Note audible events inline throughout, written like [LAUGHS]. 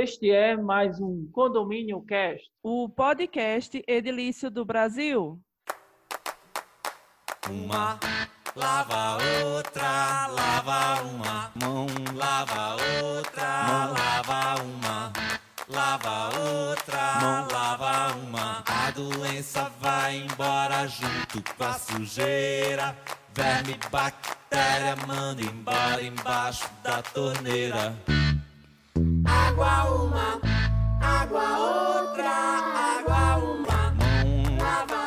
Este é mais um Condomínio Cast, o podcast edilício do Brasil. Uma lava outra, lava uma mão, lava outra, mão, lava uma, lava outra, mão, lava uma. A doença vai embora junto com a sujeira. Verme, bactéria, manda embora embaixo da torneira. Água uma, água outra, água uma, lava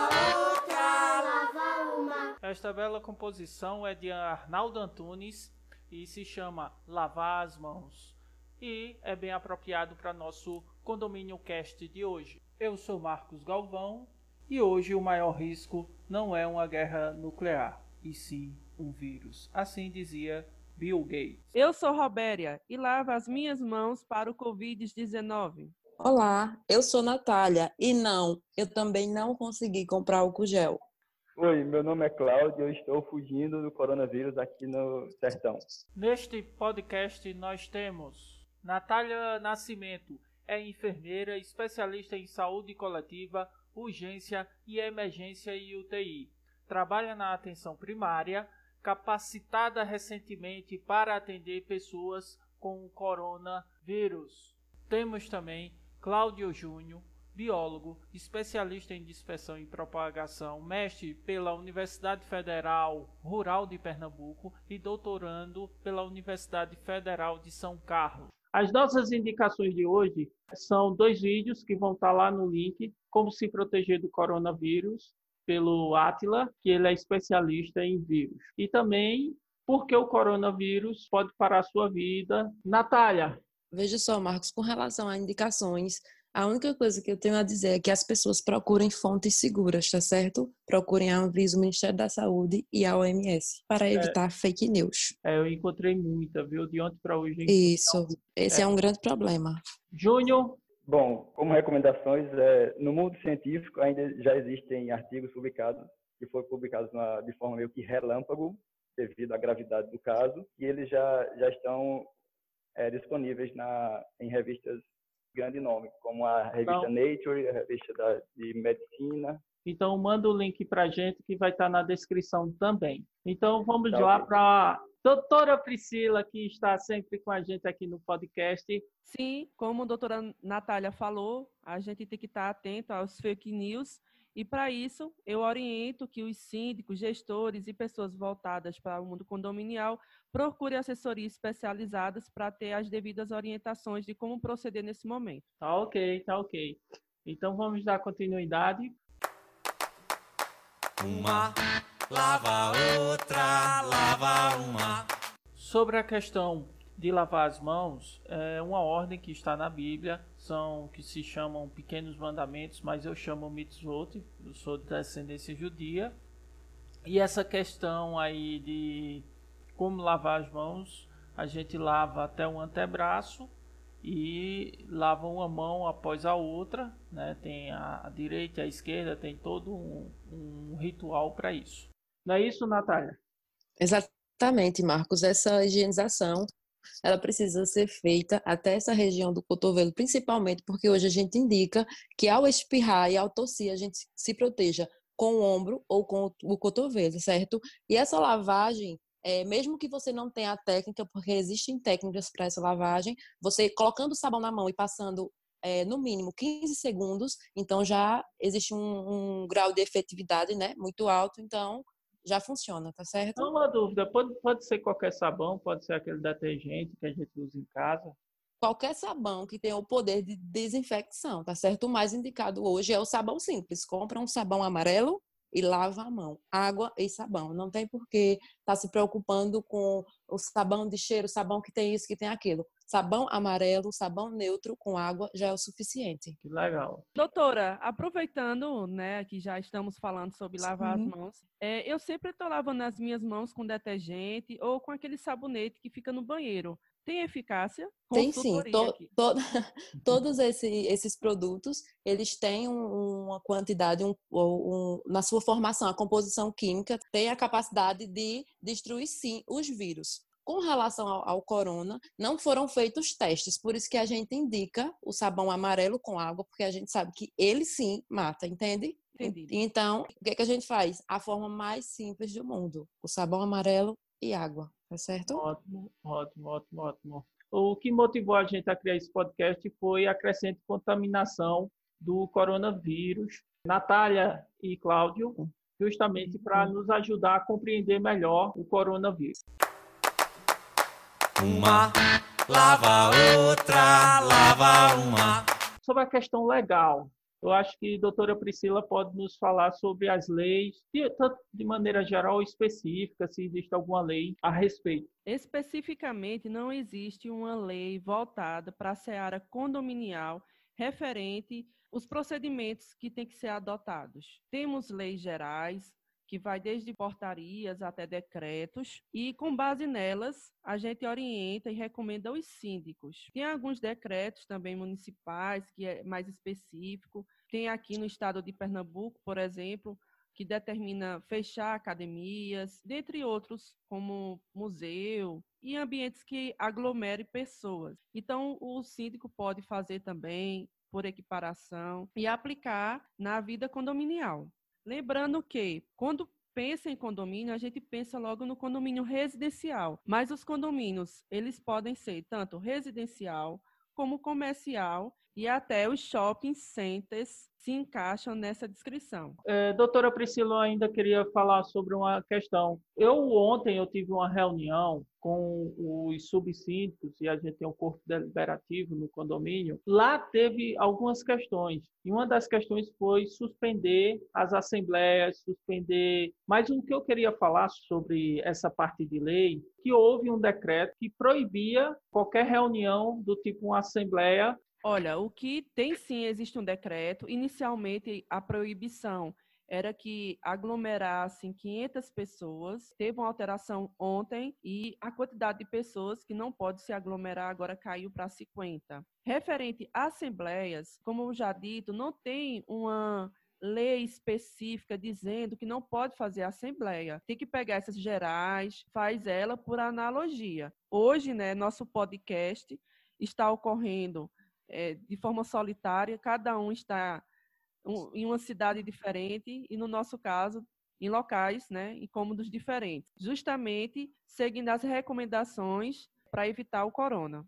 outra, lava uma. Esta bela composição é de Arnaldo Antunes e se chama Lavar as Mãos. E é bem apropriado para nosso Condomínio Cast de hoje. Eu sou Marcos Galvão e hoje o maior risco não é uma guerra nuclear, e sim um vírus. Assim dizia Bill Gates. Eu sou Robéria e lavo as minhas mãos para o Covid-19. Olá, eu sou Natália e não, eu também não consegui comprar álcool gel. Oi, meu nome é Cláudio, eu estou fugindo do coronavírus aqui no sertão. Neste podcast nós temos Natália Nascimento, é enfermeira especialista em saúde coletiva, urgência e emergência e UTI. Trabalha na atenção primária, capacitada recentemente para atender pessoas com o coronavírus. Temos também Cláudio Júnior, biólogo, especialista em dispersão e propagação, mestre pela Universidade Federal Rural de Pernambuco e doutorando pela Universidade Federal de São Carlos. As nossas indicações de hoje são dois vídeos que vão estar lá no link, como se proteger do coronavírus pelo Atila, que ele é especialista em vírus. E também porque o coronavírus pode parar a sua vida. Natália. Veja só, Marcos, com relação a indicações, a única coisa que eu tenho a dizer é que as pessoas procurem fontes seguras, tá certo? Procurem a Anvisa, o Ministério da Saúde e a OMS para é. evitar é, fake news. É, eu encontrei muita, viu? De ontem para hoje. Isso, esse é. é um grande problema. Júnior, Bom, como recomendações, é, no mundo científico ainda já existem artigos publicados que foram publicados na, de forma meio que relâmpago devido à gravidade do caso e eles já já estão é, disponíveis na em revistas de grande nome, como a revista então, Nature, a revista da, de medicina. Então manda o link para gente que vai estar na descrição também. Então vamos tá lá para Doutora Priscila, que está sempre com a gente aqui no podcast. Sim, como a doutora Natália falou, a gente tem que estar atento aos fake news. E para isso, eu oriento que os síndicos, gestores e pessoas voltadas para o mundo condominial procurem assessorias especializadas para ter as devidas orientações de como proceder nesse momento. Tá ok, tá ok. Então vamos dar continuidade. Uma lava outra, lava uma. Sobre a questão de lavar as mãos, é uma ordem que está na Bíblia, são que se chamam pequenos mandamentos, mas eu chamo mitzvot, eu sou de descendência judia. E essa questão aí de como lavar as mãos, a gente lava até o antebraço e lava uma mão após a outra, né? Tem a, direita e a esquerda, tem todo um, um ritual para isso. Não é isso, Natália? Exatamente, Marcos. Essa higienização ela precisa ser feita até essa região do cotovelo, principalmente porque hoje a gente indica que ao espirrar e ao tossir a gente se proteja com o ombro ou com o cotovelo, certo? E essa lavagem, é, mesmo que você não tenha a técnica, porque existem técnicas para essa lavagem, você colocando o sabão na mão e passando é, no mínimo 15 segundos, então já existe um, um grau de efetividade né, muito alto, então já funciona, tá certo? Não, uma dúvida, pode, pode ser qualquer sabão, pode ser aquele detergente que a gente usa em casa? Qualquer sabão que tenha o poder de desinfecção, tá certo? O mais indicado hoje é o sabão simples. Compra um sabão amarelo e lava a mão. Água e sabão. Não tem por que estar tá se preocupando com o sabão de cheiro, sabão que tem isso, que tem aquilo. Sabão amarelo, sabão neutro com água já é o suficiente. Que legal. Doutora, aproveitando, né, que já estamos falando sobre lavar Sim. as mãos, é, eu sempre estou lavando as minhas mãos com detergente ou com aquele sabonete que fica no banheiro. Tem eficácia? Tem sim. To, to, [LAUGHS] todos [LAUGHS] esse, esses produtos, eles têm um, uma quantidade, um, um, na sua formação, a composição química tem a capacidade de destruir sim os vírus. Com relação ao, ao, corona, não foram feitos testes, por isso que a gente indica o sabão amarelo com água, porque a gente sabe que ele sim mata, entende? Entendi. Então, o que, é que a gente faz? A forma mais simples do mundo: o sabão amarelo e água, tá certo? Ótimo, ótimo, ótimo, ótimo. O que motivou a gente a criar esse podcast foi a crescente contaminação do coronavírus. Natália e Cláudio, justamente para nos ajudar a compreender melhor o coronavírus. Uma lava outra, lava uma. Sobre a questão legal, eu acho que a doutora Priscila pode nos falar sobre as leis, tanto de maneira geral ou específica, se existe alguma lei a respeito. Especificamente, não existe uma lei voltada para a seara condominial referente os procedimentos que têm que ser adotados. Temos leis gerais, que vai desde portarias até decretos, e com base nelas, a gente orienta e recomenda os síndicos. Tem alguns decretos também municipais, que é mais específico. Tem aqui no estado de Pernambuco, por exemplo, que determina fechar academias, dentre outros, como museu e ambientes que aglomerem pessoas. Então, o síndico pode fazer também por equiparação e aplicar na vida condominial. Lembrando que, quando pensa em condomínio, a gente pensa logo no condomínio residencial, mas os condomínios, eles podem ser tanto residencial como comercial e até os shopping centers se encaixam nessa descrição. É, doutora Priscila, ainda queria falar sobre uma questão. Eu ontem eu tive uma reunião com os subsídios e a gente tem um corpo deliberativo no condomínio. Lá teve algumas questões e uma das questões foi suspender as assembleias, suspender. Mas o que eu queria falar sobre essa parte de lei, que houve um decreto que proibia qualquer reunião do tipo uma assembleia Olha, o que tem sim, existe um decreto. Inicialmente, a proibição era que aglomerassem 500 pessoas. Teve uma alteração ontem e a quantidade de pessoas que não pode se aglomerar agora caiu para 50. Referente a assembleias, como já dito, não tem uma lei específica dizendo que não pode fazer assembleia. Tem que pegar essas gerais, faz ela por analogia. Hoje, né, nosso podcast está ocorrendo é, de forma solitária, cada um está um, em uma cidade diferente e, no nosso caso, em locais, né, em cômodos diferentes, justamente seguindo as recomendações para evitar o corona.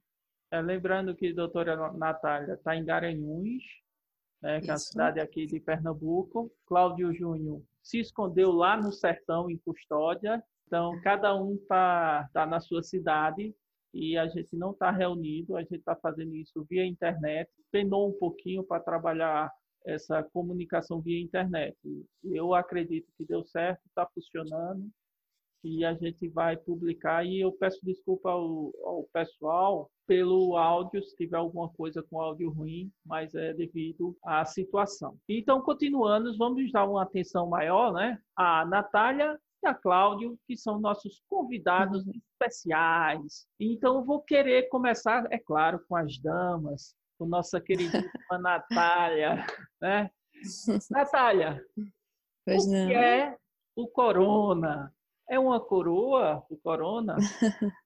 É, lembrando que a doutora Natália está em Garanhuns, né, que é a cidade aqui de Pernambuco. Cláudio Júnior se escondeu lá no sertão, em Custódia. Então, cada um está tá na sua cidade e a gente não está reunido, a gente está fazendo isso via internet, penou um pouquinho para trabalhar essa comunicação via internet. Eu acredito que deu certo, está funcionando e a gente vai publicar. E eu peço desculpa ao, ao, pessoal pelo áudio, se tiver alguma coisa com áudio ruim, mas é devido à situação. Então, continuando, vamos dar uma atenção maior né, à Natália a Cláudio, que são nossos convidados uhum. especiais. Então, eu vou querer começar, é claro, com as damas, com nossa queridíssima [LAUGHS] Natália. Né? Natália, pois o não. que é o corona? É uma coroa, o corona? [LAUGHS]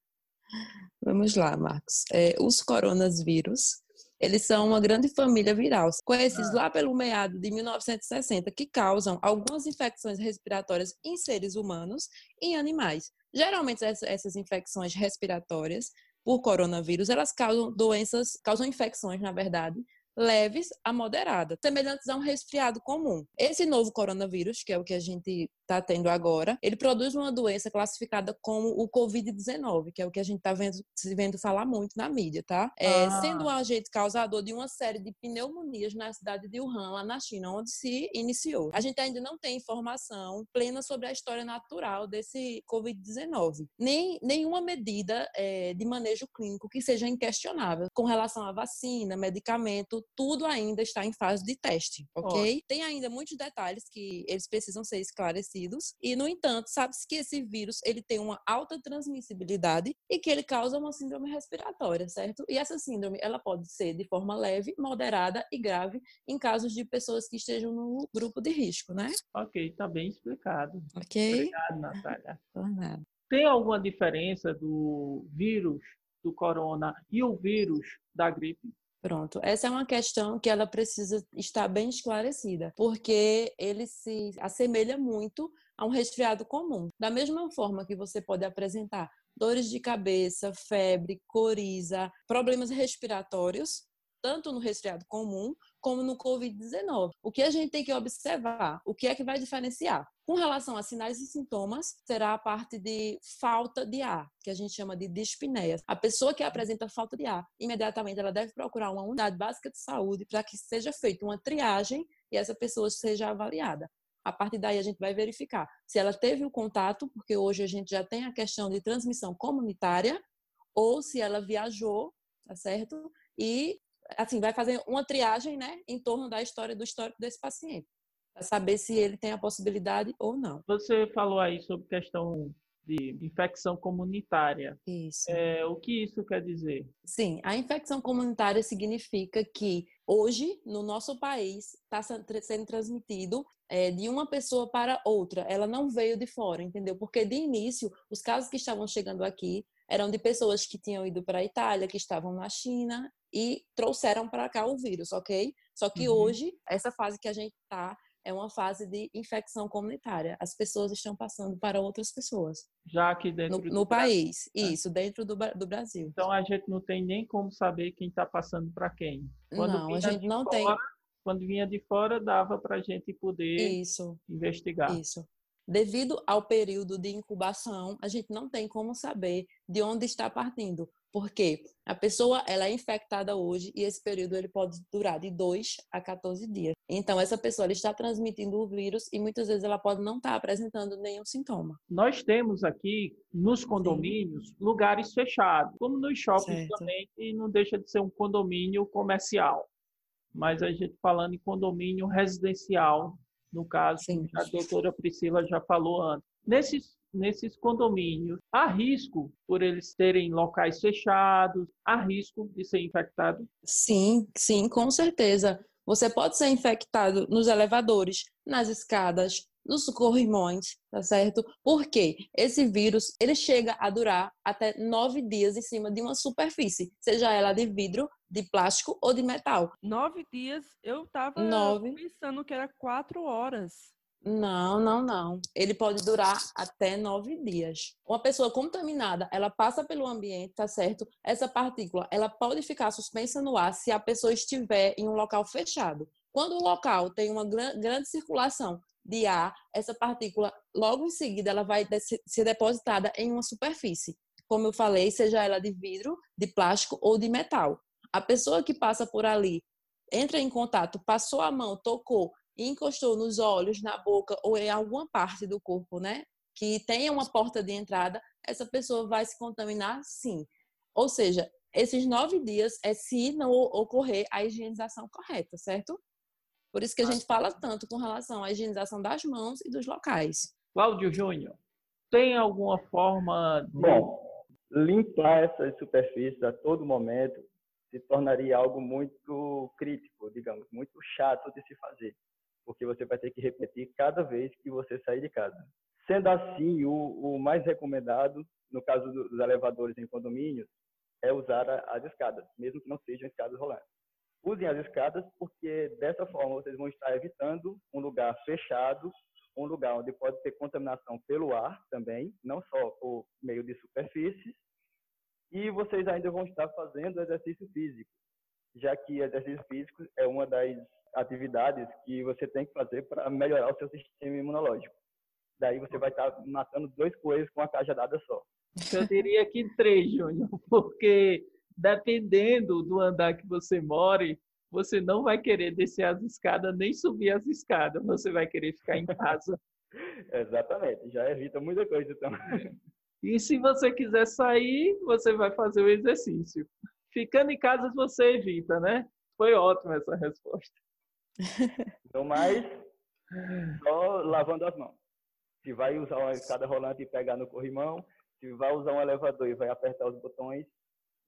Vamos lá, Marcos. É, os coronavírus eles são uma grande família viral, conhecidos ah. lá pelo meado de 1960, que causam algumas infecções respiratórias em seres humanos e em animais. Geralmente essas infecções respiratórias por coronavírus, elas causam doenças, causam infecções, na verdade, leves a moderada, semelhantes a um resfriado comum. Esse novo coronavírus, que é o que a gente está tendo agora, ele produz uma doença classificada como o Covid-19, que é o que a gente está vendo, vendo falar muito na mídia, tá? É, ah. Sendo um agente causador de uma série de pneumonias na cidade de Wuhan, lá na China, onde se iniciou. A gente ainda não tem informação plena sobre a história natural desse Covid-19, nem nenhuma medida é, de manejo clínico que seja inquestionável com relação à vacina, medicamento, tudo ainda está em fase de teste, ok? Oh. Tem ainda muitos detalhes que eles precisam ser esclarecidos e, no entanto, sabe-se que esse vírus ele tem uma alta transmissibilidade e que ele causa uma síndrome respiratória, certo? E essa síndrome ela pode ser de forma leve, moderada e grave em casos de pessoas que estejam no grupo de risco, né? Ok, tá bem explicado. Ok. Obrigado, Natália. Por nada. Tem alguma diferença do vírus do corona e o vírus da gripe? Pronto, essa é uma questão que ela precisa estar bem esclarecida, porque ele se assemelha muito a um resfriado comum. Da mesma forma que você pode apresentar dores de cabeça, febre, coriza, problemas respiratórios, tanto no resfriado comum como no Covid-19. O que a gente tem que observar? O que é que vai diferenciar? Com relação a sinais e sintomas, será a parte de falta de ar, que a gente chama de dispneia. A pessoa que apresenta falta de ar, imediatamente ela deve procurar uma unidade básica de saúde para que seja feita uma triagem e essa pessoa seja avaliada. A partir daí a gente vai verificar se ela teve o contato, porque hoje a gente já tem a questão de transmissão comunitária, ou se ela viajou, tá certo? E assim, vai fazer uma triagem, né, em torno da história do histórico desse paciente, para saber se ele tem a possibilidade ou não. Você falou aí sobre questão de infecção comunitária. Isso. É, o que isso quer dizer? Sim, a infecção comunitária significa que hoje, no nosso país, está sendo transmitido é, de uma pessoa para outra. Ela não veio de fora, entendeu? Porque de início, os casos que estavam chegando aqui eram de pessoas que tinham ido para a Itália, que estavam na China e trouxeram para cá o vírus, ok? Só que uhum. hoje, essa fase que a gente está é uma fase de infecção comunitária. As pessoas estão passando para outras pessoas. Já aqui dentro no, no país, Brasil. isso, dentro do, do Brasil. Então a gente não tem nem como saber quem está passando para quem. Quando não, a gente não fora, tem. Quando vinha de fora, dava para a gente poder isso, investigar. Isso. Devido ao período de incubação, a gente não tem como saber de onde está partindo, porque a pessoa ela é infectada hoje e esse período ele pode durar de 2 a 14 dias. Então essa pessoa está transmitindo o vírus e muitas vezes ela pode não estar apresentando nenhum sintoma. Nós temos aqui nos condomínios Sim. lugares fechados, como nos shoppings certo. também, e não deixa de ser um condomínio comercial. Mas a gente falando em condomínio residencial, no caso, Sim. a doutora Priscila já falou antes. Nesses, nesses condomínios, há risco por eles terem locais fechados, há risco de ser infectado? Sim, sim, com certeza. Você pode ser infectado nos elevadores, nas escadas, nos corrimões, tá certo? Porque esse vírus, ele chega a durar até nove dias em cima de uma superfície, seja ela de vidro, de plástico ou de metal. Nove dias? Eu tava nove. pensando que era quatro horas. Não, não, não. Ele pode durar até nove dias. Uma pessoa contaminada, ela passa pelo ambiente, tá certo? Essa partícula, ela pode ficar suspensa no ar se a pessoa estiver em um local fechado. Quando o local tem uma grande circulação de ar, essa partícula, logo em seguida, ela vai ser depositada em uma superfície. Como eu falei, seja ela de vidro, de plástico ou de metal. A pessoa que passa por ali, entra em contato, passou a mão, tocou e encostou nos olhos, na boca ou em alguma parte do corpo, né? Que tenha uma porta de entrada, essa pessoa vai se contaminar sim. Ou seja, esses nove dias é se não ocorrer a higienização correta, certo? Por isso que a gente fala tanto com relação à higienização das mãos e dos locais. Cláudio Júnior, tem alguma forma de... Bom, limpar essas superfícies a todo momento se tornaria algo muito crítico, digamos, muito chato de se fazer, porque você vai ter que repetir cada vez que você sair de casa. Sendo assim, o, o mais recomendado, no caso dos elevadores em condomínios, é usar as escadas, mesmo que não sejam escadas rolantes usem as escadas, porque dessa forma vocês vão estar evitando um lugar fechado, um lugar onde pode ter contaminação pelo ar também, não só por meio de superfícies, e vocês ainda vão estar fazendo exercício físico, já que exercício físico é uma das atividades que você tem que fazer para melhorar o seu sistema imunológico. Daí você vai estar matando dois coelhos com uma cajadada só. Eu diria que três, Júnior, porque dependendo do andar que você more, você não vai querer descer as escadas nem subir as escadas, você vai querer ficar em casa. [LAUGHS] Exatamente, já evita muita coisa também. E se você quiser sair, você vai fazer o exercício. Ficando em casa, você evita, né? Foi ótima essa resposta. Então, mais só lavando as mãos. Se vai usar uma escada rolante e pegar no corrimão, se vai usar um elevador e vai apertar os botões,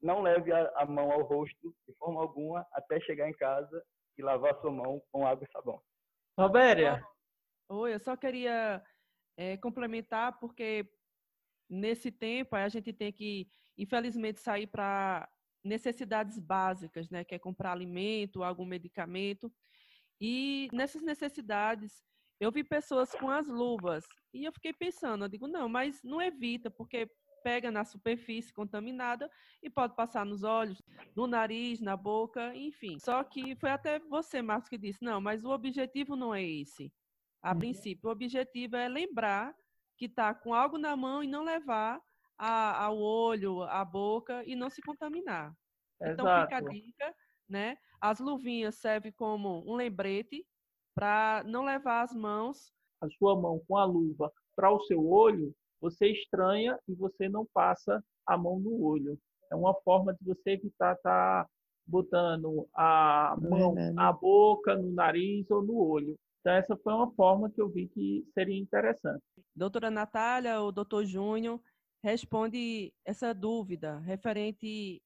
não leve a, a mão ao rosto de forma alguma até chegar em casa e lavar sua mão com água e sabão. Robéria. Oi, eu só queria é, complementar porque nesse tempo a gente tem que, infelizmente, sair para necessidades básicas, né? Que é comprar alimento, algum medicamento. E nessas necessidades, eu vi pessoas com as luvas e eu fiquei pensando, eu digo, não, mas não evita, porque pega na superfície contaminada e pode passar nos olhos, no nariz, na boca, enfim. Só que foi até você, Marcos, que disse, não, mas o objetivo não é esse. A uhum. princípio, o objetivo é lembrar que está com algo na mão e não levar a, ao olho, à boca e não se contaminar. Exato. Então fica a dica, né? As luvinhas servem como um lembrete para não levar as mãos. A sua mão com a luva para o seu olho, você estranha e você não passa a mão no olho. É uma forma de você evitar estar tá botando a mão na boca, no nariz ou no olho. Então, essa foi uma forma que eu vi que seria interessante. Doutora Natália ou doutor Júnior, responde essa dúvida referente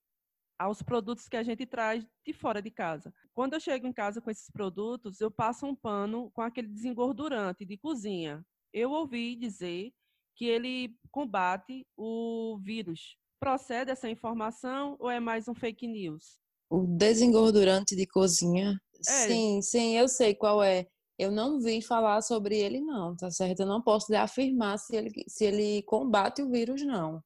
aos produtos que a gente traz de fora de casa. Quando eu chego em casa com esses produtos, eu passo um pano com aquele desengordurante de cozinha. Eu ouvi dizer que ele combate o vírus. Procede essa informação ou é mais um fake news? O desengordurante de cozinha? É. Sim, sim, eu sei qual é. Eu não vi falar sobre ele, não, tá certo? Eu não posso afirmar se ele, se ele combate o vírus, não.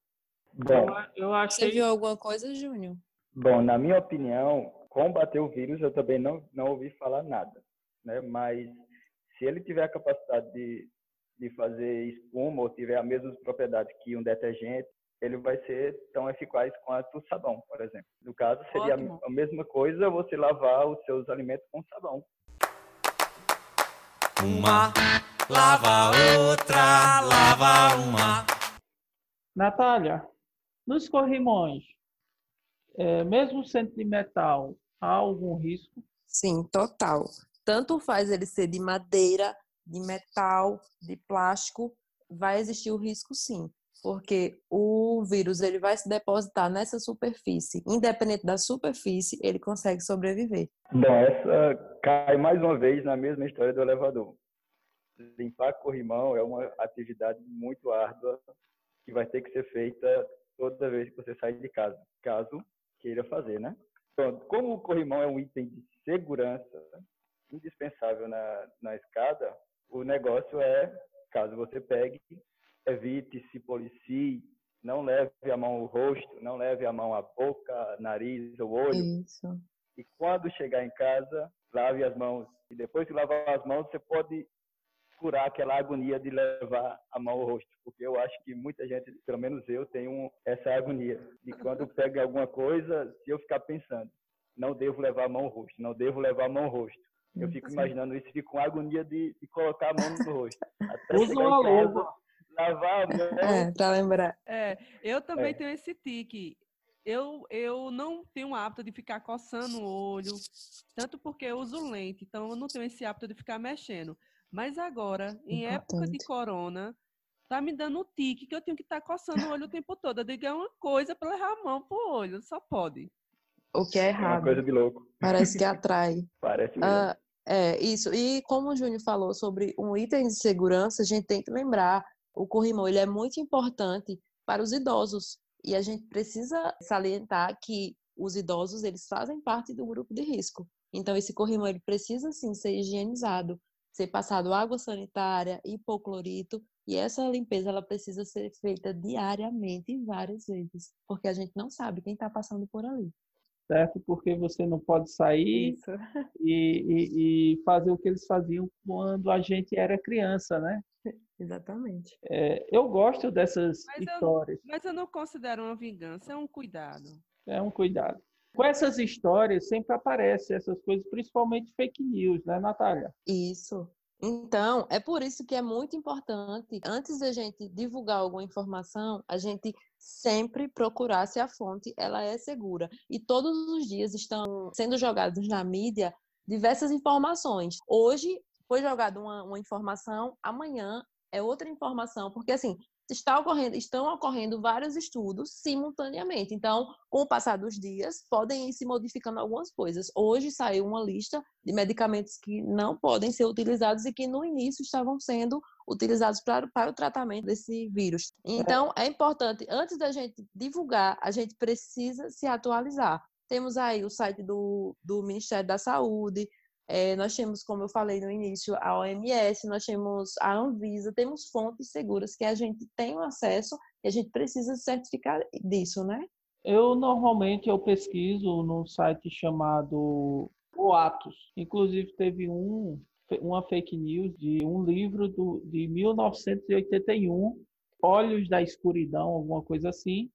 Bom, eu achei... Você viu alguma coisa, Júnior? Bom, na minha opinião, combater o vírus eu também não, não ouvi falar nada, né? Mas se ele tiver a capacidade de, de fazer espuma ou tiver as mesmas propriedades que um detergente, ele vai ser tão eficaz quanto o sabão, por exemplo. No caso, seria Ótimo. a mesma coisa você lavar os seus alimentos com sabão. Uma lava outra, lava uma. Natália, nos corrimões, é, mesmo sendo de metal, há algum risco? Sim, total. Tanto faz ele ser de madeira, de metal, de plástico, vai existir o risco sim, porque o vírus ele vai se depositar nessa superfície, independente da superfície, ele consegue sobreviver. Essa cai mais uma vez na mesma história do elevador. Limpar corrimão é uma atividade muito árdua que vai ter que ser feita toda vez que você sair de casa, caso queira fazer, né? Como o corrimão é um item de segurança indispensável na, na escada, o negócio é, caso você pegue, evite, se policie, não leve a mão ao rosto, não leve a mão à boca, nariz ou olho. Isso. E quando chegar em casa, lave as mãos. E depois que lavar as mãos, você pode curar aquela agonia de levar a mão ao rosto, porque eu acho que muita gente, pelo menos eu, tenho essa agonia de quando pega alguma coisa, se eu ficar pensando, não devo levar a mão ao rosto, não devo levar a mão ao rosto. Eu fico imaginando isso, fico com agonia de, de colocar a mão no rosto. [LAUGHS] Usa uma luva. Lavar a mão. É, pra lembrar. É, eu também é. tenho esse tique. Eu, eu não tenho o hábito de ficar coçando o olho, tanto porque eu uso lente, então eu não tenho esse hábito de ficar mexendo. Mas agora, em Importante. época de corona, tá me dando um tique que eu tenho que estar tá coçando o olho o tempo todo. Eu digo, é uma coisa para levar a mão pro olho, só pode. O que é errado. É uma coisa de louco. Parece que atrai. [LAUGHS] Parece mesmo. Uh, é, isso. E como o Júnior falou sobre um item de segurança, a gente tem que lembrar, o corrimão ele é muito importante para os idosos. E a gente precisa salientar que os idosos, eles fazem parte do grupo de risco. Então, esse corrimão, ele precisa, sim, ser higienizado ser passado água sanitária, hipoclorito, e essa limpeza ela precisa ser feita diariamente várias vezes, porque a gente não sabe quem está passando por ali. Certo? Porque você não pode sair [LAUGHS] e, e, e, fazer o que eles faziam quando a gente era criança, né? Exatamente. É, eu gosto dessas mas histórias. Eu, mas eu não considero uma vingança, é um cuidado. É um cuidado com essas histórias sempre aparecem essas coisas, principalmente fake news, né, Natália? Isso. Então, é por isso que é muito importante, antes da gente divulgar alguma informação, a gente sempre procurar se a fonte ela é segura. E todos os dias estão sendo jogados na mídia diversas informações. Hoje foi jogada uma, uma informação, amanhã é outra informação, porque assim, está ocorrendo, estão ocorrendo vários estudos simultaneamente. Então, com o passar dos dias, podem ir se modificando algumas coisas. Hoje saiu uma lista de medicamentos que não podem ser utilizados e que no início estavam sendo utilizados para, para o tratamento desse vírus. Então, é importante, antes da gente divulgar, a gente precisa se atualizar. Temos aí o site do, do Ministério da Saúde, é, nós temos, como eu falei no início, a OMS, nós temos a Anvisa, temos fontes seguras que a gente tem acesso e a gente precisa certificar disso, né? Eu normalmente eu pesquiso num site chamado Boatos. Inclusive teve um uma fake news de um livro do, de 1981, Olhos da Escuridão, alguma coisa assim,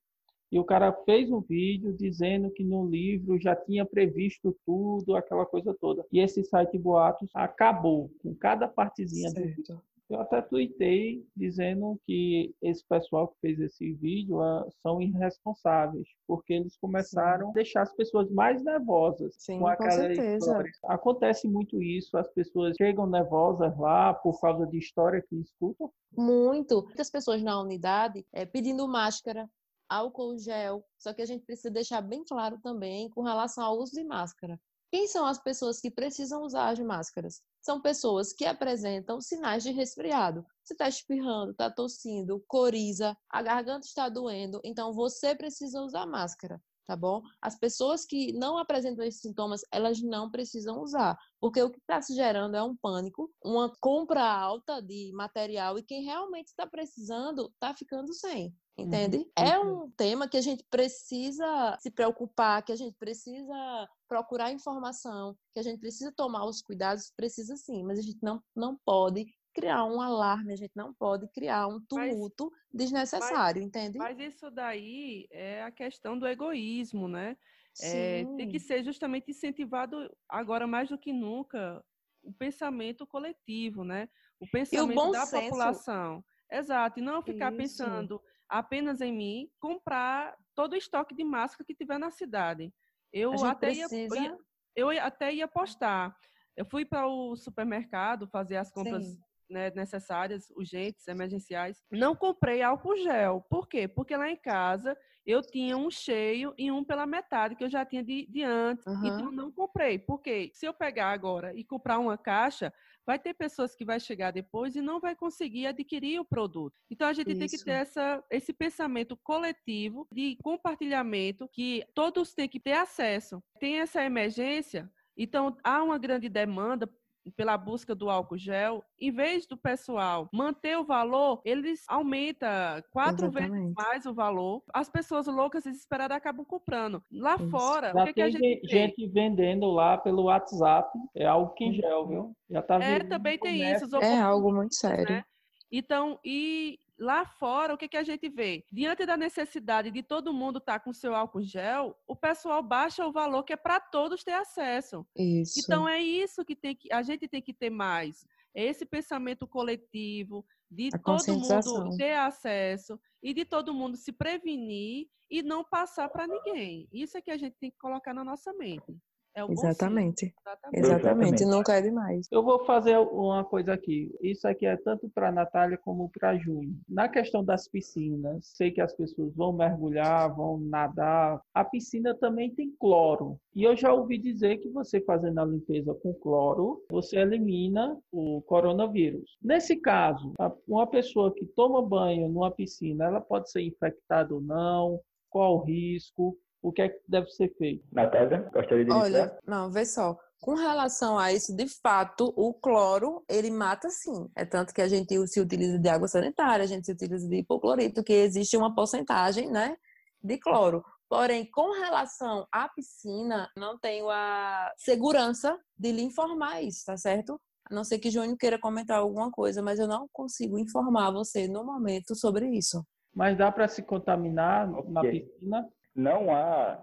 e o cara fez um vídeo dizendo que no livro já tinha previsto tudo, aquela coisa toda. E esse site Boatos acabou com cada partezinha certo. do eu até tuitei dizendo que esse pessoal que fez esse vídeo uh, são irresponsáveis, porque eles começaram Sim. a deixar as pessoas mais nervosas Sim, com aquela com história. Acontece muito isso, as pessoas chegam nervosas lá por causa de história que escutam. Muito. Muitas pessoas na unidade é, pedindo máscara, álcool gel. Só que a gente precisa deixar bem claro também com relação ao uso de máscara. Quem são as pessoas que precisam usar as máscaras? São pessoas que apresentam sinais de resfriado. Você está espirrando, está tossindo, coriza, a garganta está doendo, então você precisa usar máscara tá bom? As pessoas que não apresentam esses sintomas, elas não precisam usar, porque o que está se gerando é um pânico, uma compra alta de material e quem realmente está precisando está ficando sem. Entende? Uhum. É um tema que a gente precisa se preocupar, que a gente precisa procurar informação, que a gente precisa tomar os cuidados, precisa sim, mas a gente não, não pode criar um alarme, a gente não pode criar um tumulto mas, desnecessário, mas, entende? Mas isso daí é a questão do egoísmo, né? É, tem que ser justamente incentivado agora mais do que nunca o pensamento coletivo, né? O pensamento da senso. população. Exato, e não ficar Isso. pensando apenas em mim, comprar todo o estoque de máscara que tiver na cidade. Eu até precisa... ia, eu até ia postar. Eu fui para o supermercado fazer as compras né, necessárias, urgentes, emergenciais. Não comprei álcool gel. Por quê? Porque lá em casa eu tinha um cheio e um pela metade que eu já tinha de, de antes. Uhum. Então não comprei. Porque se eu pegar agora e comprar uma caixa, vai ter pessoas que vai chegar depois e não vai conseguir adquirir o produto. Então a gente Isso. tem que ter essa, esse pensamento coletivo de compartilhamento que todos têm que ter acesso. Tem essa emergência, então há uma grande demanda pela busca do álcool gel, em vez do pessoal manter o valor, eles aumentam quatro Exatamente. vezes mais o valor. As pessoas loucas desesperadas acabam comprando. Lá Isso. fora, Já o que, que a gente gente vendendo lá pelo WhatsApp, é álcool em gel, viu? Já tá É, também tem isso. É algo muito sério. Né? Então, e Lá fora, o que, que a gente vê? Diante da necessidade de todo mundo estar tá com seu álcool gel, o pessoal baixa o valor que é para todos ter acesso. Isso. Então é isso que, tem que a gente tem que ter mais. É esse pensamento coletivo de a todo mundo ter acesso e de todo mundo se prevenir e não passar para ninguém. Isso é que a gente tem que colocar na nossa mente. É Exatamente. Exatamente. Exatamente. Nunca é demais. Eu vou fazer uma coisa aqui. Isso aqui é tanto para a Natália como para a Júnior. Na questão das piscinas, sei que as pessoas vão mergulhar, vão nadar. A piscina também tem cloro. E eu já ouvi dizer que você fazendo a limpeza com cloro, você elimina o coronavírus. Nesse caso, uma pessoa que toma banho numa piscina, ela pode ser infectada ou não? Qual o risco? O que é que deve ser feito? Natália, gostaria de Olha, não, vê só. Com relação a isso, de fato, o cloro, ele mata sim. É tanto que a gente se utiliza de água sanitária, a gente se utiliza de hipoclorito, que existe uma porcentagem, né, de cloro. Porém, com relação à piscina, não tenho a segurança de lhe informar isso, tá certo? A não ser que Júnior queira comentar alguma coisa, mas eu não consigo informar você no momento sobre isso. Mas dá para se contaminar okay. na piscina? Não há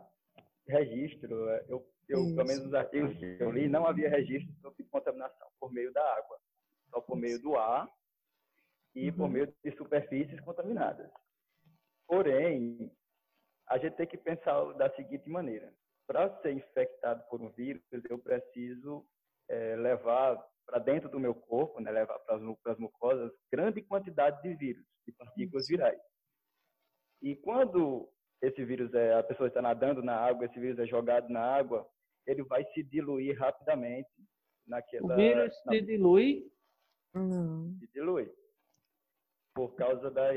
registro, eu, eu pelo menos nos artigos que eu li, não havia registro sobre contaminação por meio da água, só por meio do ar e uhum. por meio de superfícies contaminadas. Porém, a gente tem que pensar da seguinte maneira: para ser infectado por um vírus, eu preciso é, levar para dentro do meu corpo, né, levar para as mucosas grande quantidade de vírus, de partículas virais. E quando esse vírus é a pessoa está nadando na água, esse vírus é jogado na água, ele vai se diluir rapidamente naquela. O vírus na, se dilui? Se dilui por causa da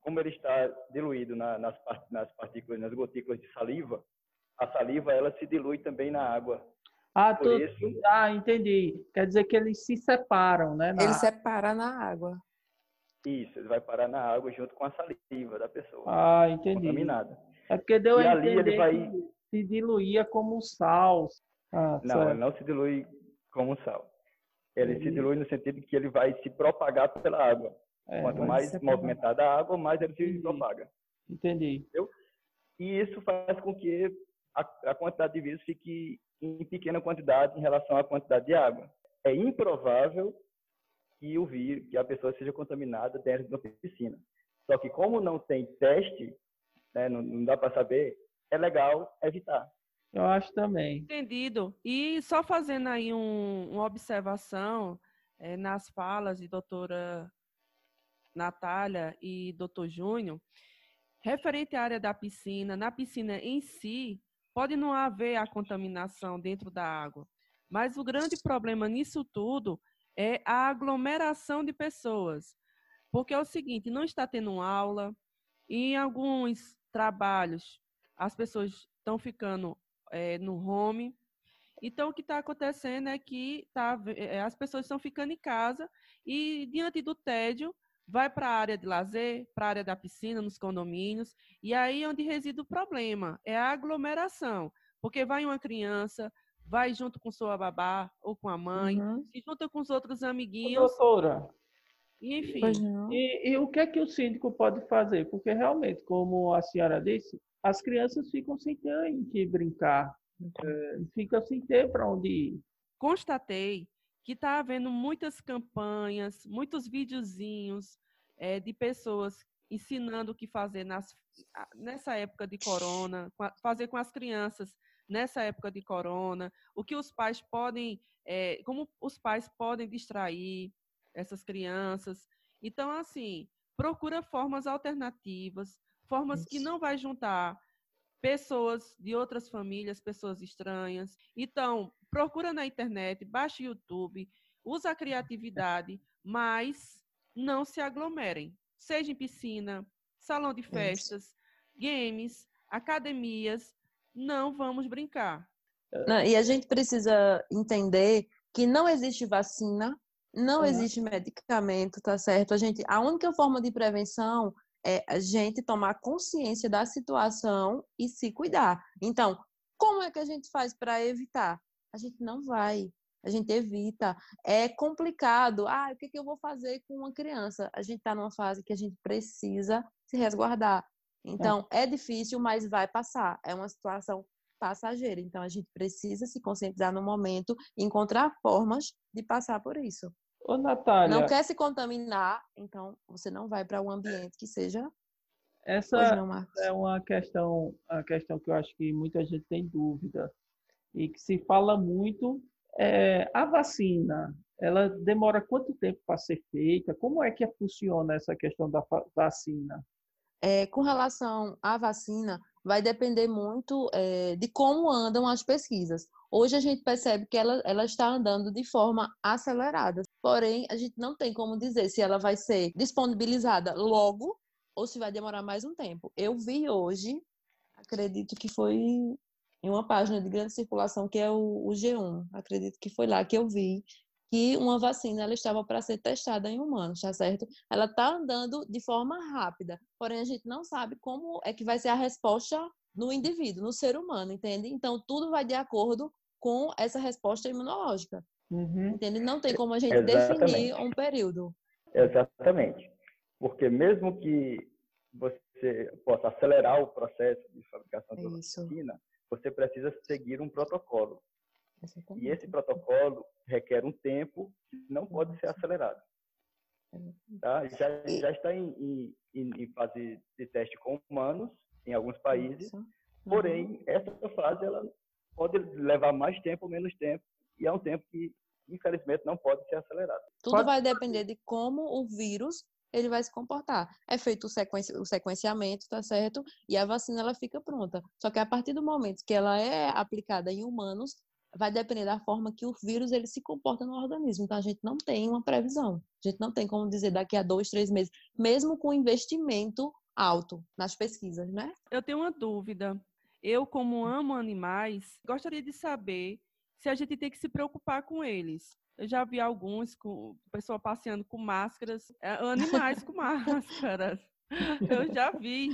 como ele está diluído na, nas, nas partículas, nas gotículas de saliva, a saliva ela se dilui também na água. Ah, Por tu, isso- ah, entendi. Quer dizer que eles se separam, né? na- Ele separa na água. Isso, ele vai parar na água junto com a saliva da pessoa Ah, entendi. contaminada. É porque deu E a ali ele vai- se diluía como sal. Ah, Não, certo. ele não se dilui como sal. Ele se Entendi. dilui no sentido que ele vai se propagar pela água. É, Quanto mais se separar. movimentada a água, mais ele se Entendi. propaga. entendi. E isso faz com que a, a quantidade de vírus fique em pequena quantidade em relação à quantidade de água. É improvável que o vírus, que a pessoa seja contaminada dentro de uma piscina. Só que como não tem teste, né, não, não dá para saber, é legal evitar. Eu acho também. Entendido. E só fazendo aí um- uma observação eh, nas falas de doutora Natália e doutor Júnior, referente à área da piscina, na piscina em si, pode não haver a contaminação dentro da água, mas o grande problema nisso tudo é a aglomeração de pessoas. Porque é o seguinte, não está tendo aula, em alguns trabalhos as pessoas estão ficando eh, no home. Então, o que está acontecendo é que tá, eh, as pessoas estão ficando em casa e, diante do tédio, vai para a área de lazer, para a área da piscina, nos condomínios, e aí é onde reside o problema, é a aglomeração. Porque vai uma criança, vai junto com sua babá ou com a mãe, Uhum. se junta com os outros amiguinhos, Doutora, e enfim. E, e o que é que o síndico pode fazer? Porque realmente, como a senhora disse, as crianças ficam sem ter em que brincar, eh, ficam sem ter para onde ir. constatei que está havendo muitas campanhas, muitos videozinhos eh, de pessoas ensinando o que fazer nas- nessa época de corona, fazer com as crianças nessa época de corona, o que os pais podem, eh, como os pais podem distrair essas crianças. Então, assim, procura formas alternativas, formas que Isso. não vai juntar pessoas de outras famílias, pessoas estranhas. Então, procura na internet, baixa o YouTube, usa a criatividade, mas não se aglomerem. Seja em piscina, salão de festas, games, academias, não vamos brincar. Não, e a gente precisa entender que não existe vacina, não É. existe medicamento, tá certo? A gente, a única forma de prevenção é a gente tomar consciência da situação e se cuidar. Então, como é que a gente faz para evitar? A gente não vai, a gente evita. É complicado. Ah, o que, que eu vou fazer com uma criança? A gente está numa fase que a gente precisa se resguardar. Então, é difícil, mas vai passar. É uma situação passageira. Então, a gente precisa se conscientizar no momento e encontrar formas de passar por isso. Ô, Natália, Não quer se contaminar, então você não vai para um ambiente que seja. essa não, é uma questão, a questão que eu acho que muita gente tem dúvida e que se fala muito é a vacina. Ela demora quanto tempo para ser feita? Como é que funciona essa questão da vacina? É, com relação à vacina, vai depender muito é, de como andam as pesquisas. Hoje a gente percebe que ela, ela está andando de forma acelerada. Porém, a gente não tem como dizer se ela vai ser disponibilizada logo ou se vai demorar mais um tempo. Eu vi hoje, acredito que foi em uma página de grande circulação que é o, o G1. Acredito que foi lá que eu vi que uma vacina ela estava para ser testada em humanos, tá certo? Ela está andando de forma rápida, porém a gente não sabe como é que vai ser a resposta no indivíduo, no ser humano, entende? Então tudo vai de acordo com essa resposta imunológica, Uhum. entende? Não tem como a gente Exatamente. definir um período. Exatamente. Porque mesmo que você possa acelerar o processo de fabricação de Isso. vacina, você precisa seguir um protocolo. E Exatamente. esse protocolo requer um tempo que não pode ser acelerado. Tá? Já, já está em, em- em, fase de teste com humanos em alguns países. Uhum. porém, essa fase ela pode levar mais tempo ou menos tempo, e é um tempo que, infelizmente, não pode ser acelerado. Tudo Pode- vai depender de como o vírus ele vai se comportar. É feito o, sequenci- o sequenciamento, tá certo? E a vacina ela fica pronta. Só que a partir do momento que ela é aplicada em humanos, vai depender da forma que o vírus ele se comporta no organismo. Então a gente não tem uma previsão. A gente não tem como dizer daqui a dois, três meses, mesmo com investimento alto nas pesquisas, né? Eu tenho uma dúvida. Eu, como amo animais, gostaria de saber se a gente tem que se preocupar com eles. Eu já vi alguns com pessoa passeando com máscaras, é, animais com [LAUGHS] máscaras. Eu já vi.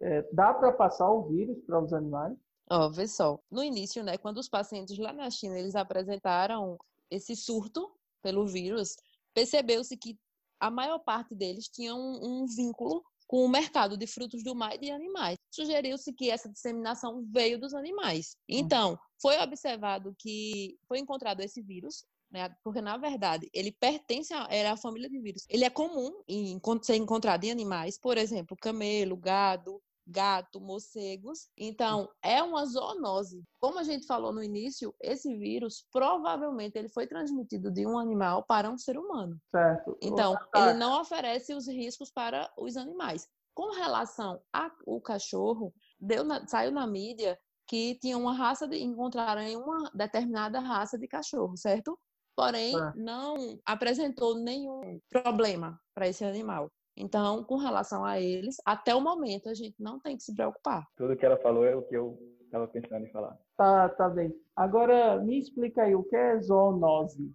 É, dá para passar o vírus para os animais? Ó, vê só. No início, né, quando os pacientes lá na China eles apresentaram esse surto pelo vírus, percebeu-se que a maior parte deles tinha um, um vínculo com o mercado de frutos do mar e de animais. Sugeriu-se que essa disseminação veio dos animais. Então, foi observado que foi encontrado esse vírus, né, porque na verdade ele pertence a, era a família de vírus. Ele é comum em ser encontrado em animais, por exemplo, camelo, gado, gato, morcegos. Então, é uma zoonose. Como a gente falou no início, esse vírus provavelmente ele foi transmitido de um animal para um ser humano. Certo. Então, ele não oferece os riscos para os animais. Com relação ao cachorro, na- saiu na mídia que tinha uma raça de encontraram em uma determinada raça de cachorro, certo? Porém, Certo. não apresentou nenhum problema para esse animal. Então, com relação a eles, até o momento a gente não tem que se preocupar. Tudo que ela falou é o que eu estava pensando em falar. Tá, tá bem. Agora, me explica aí, o que é zoonose?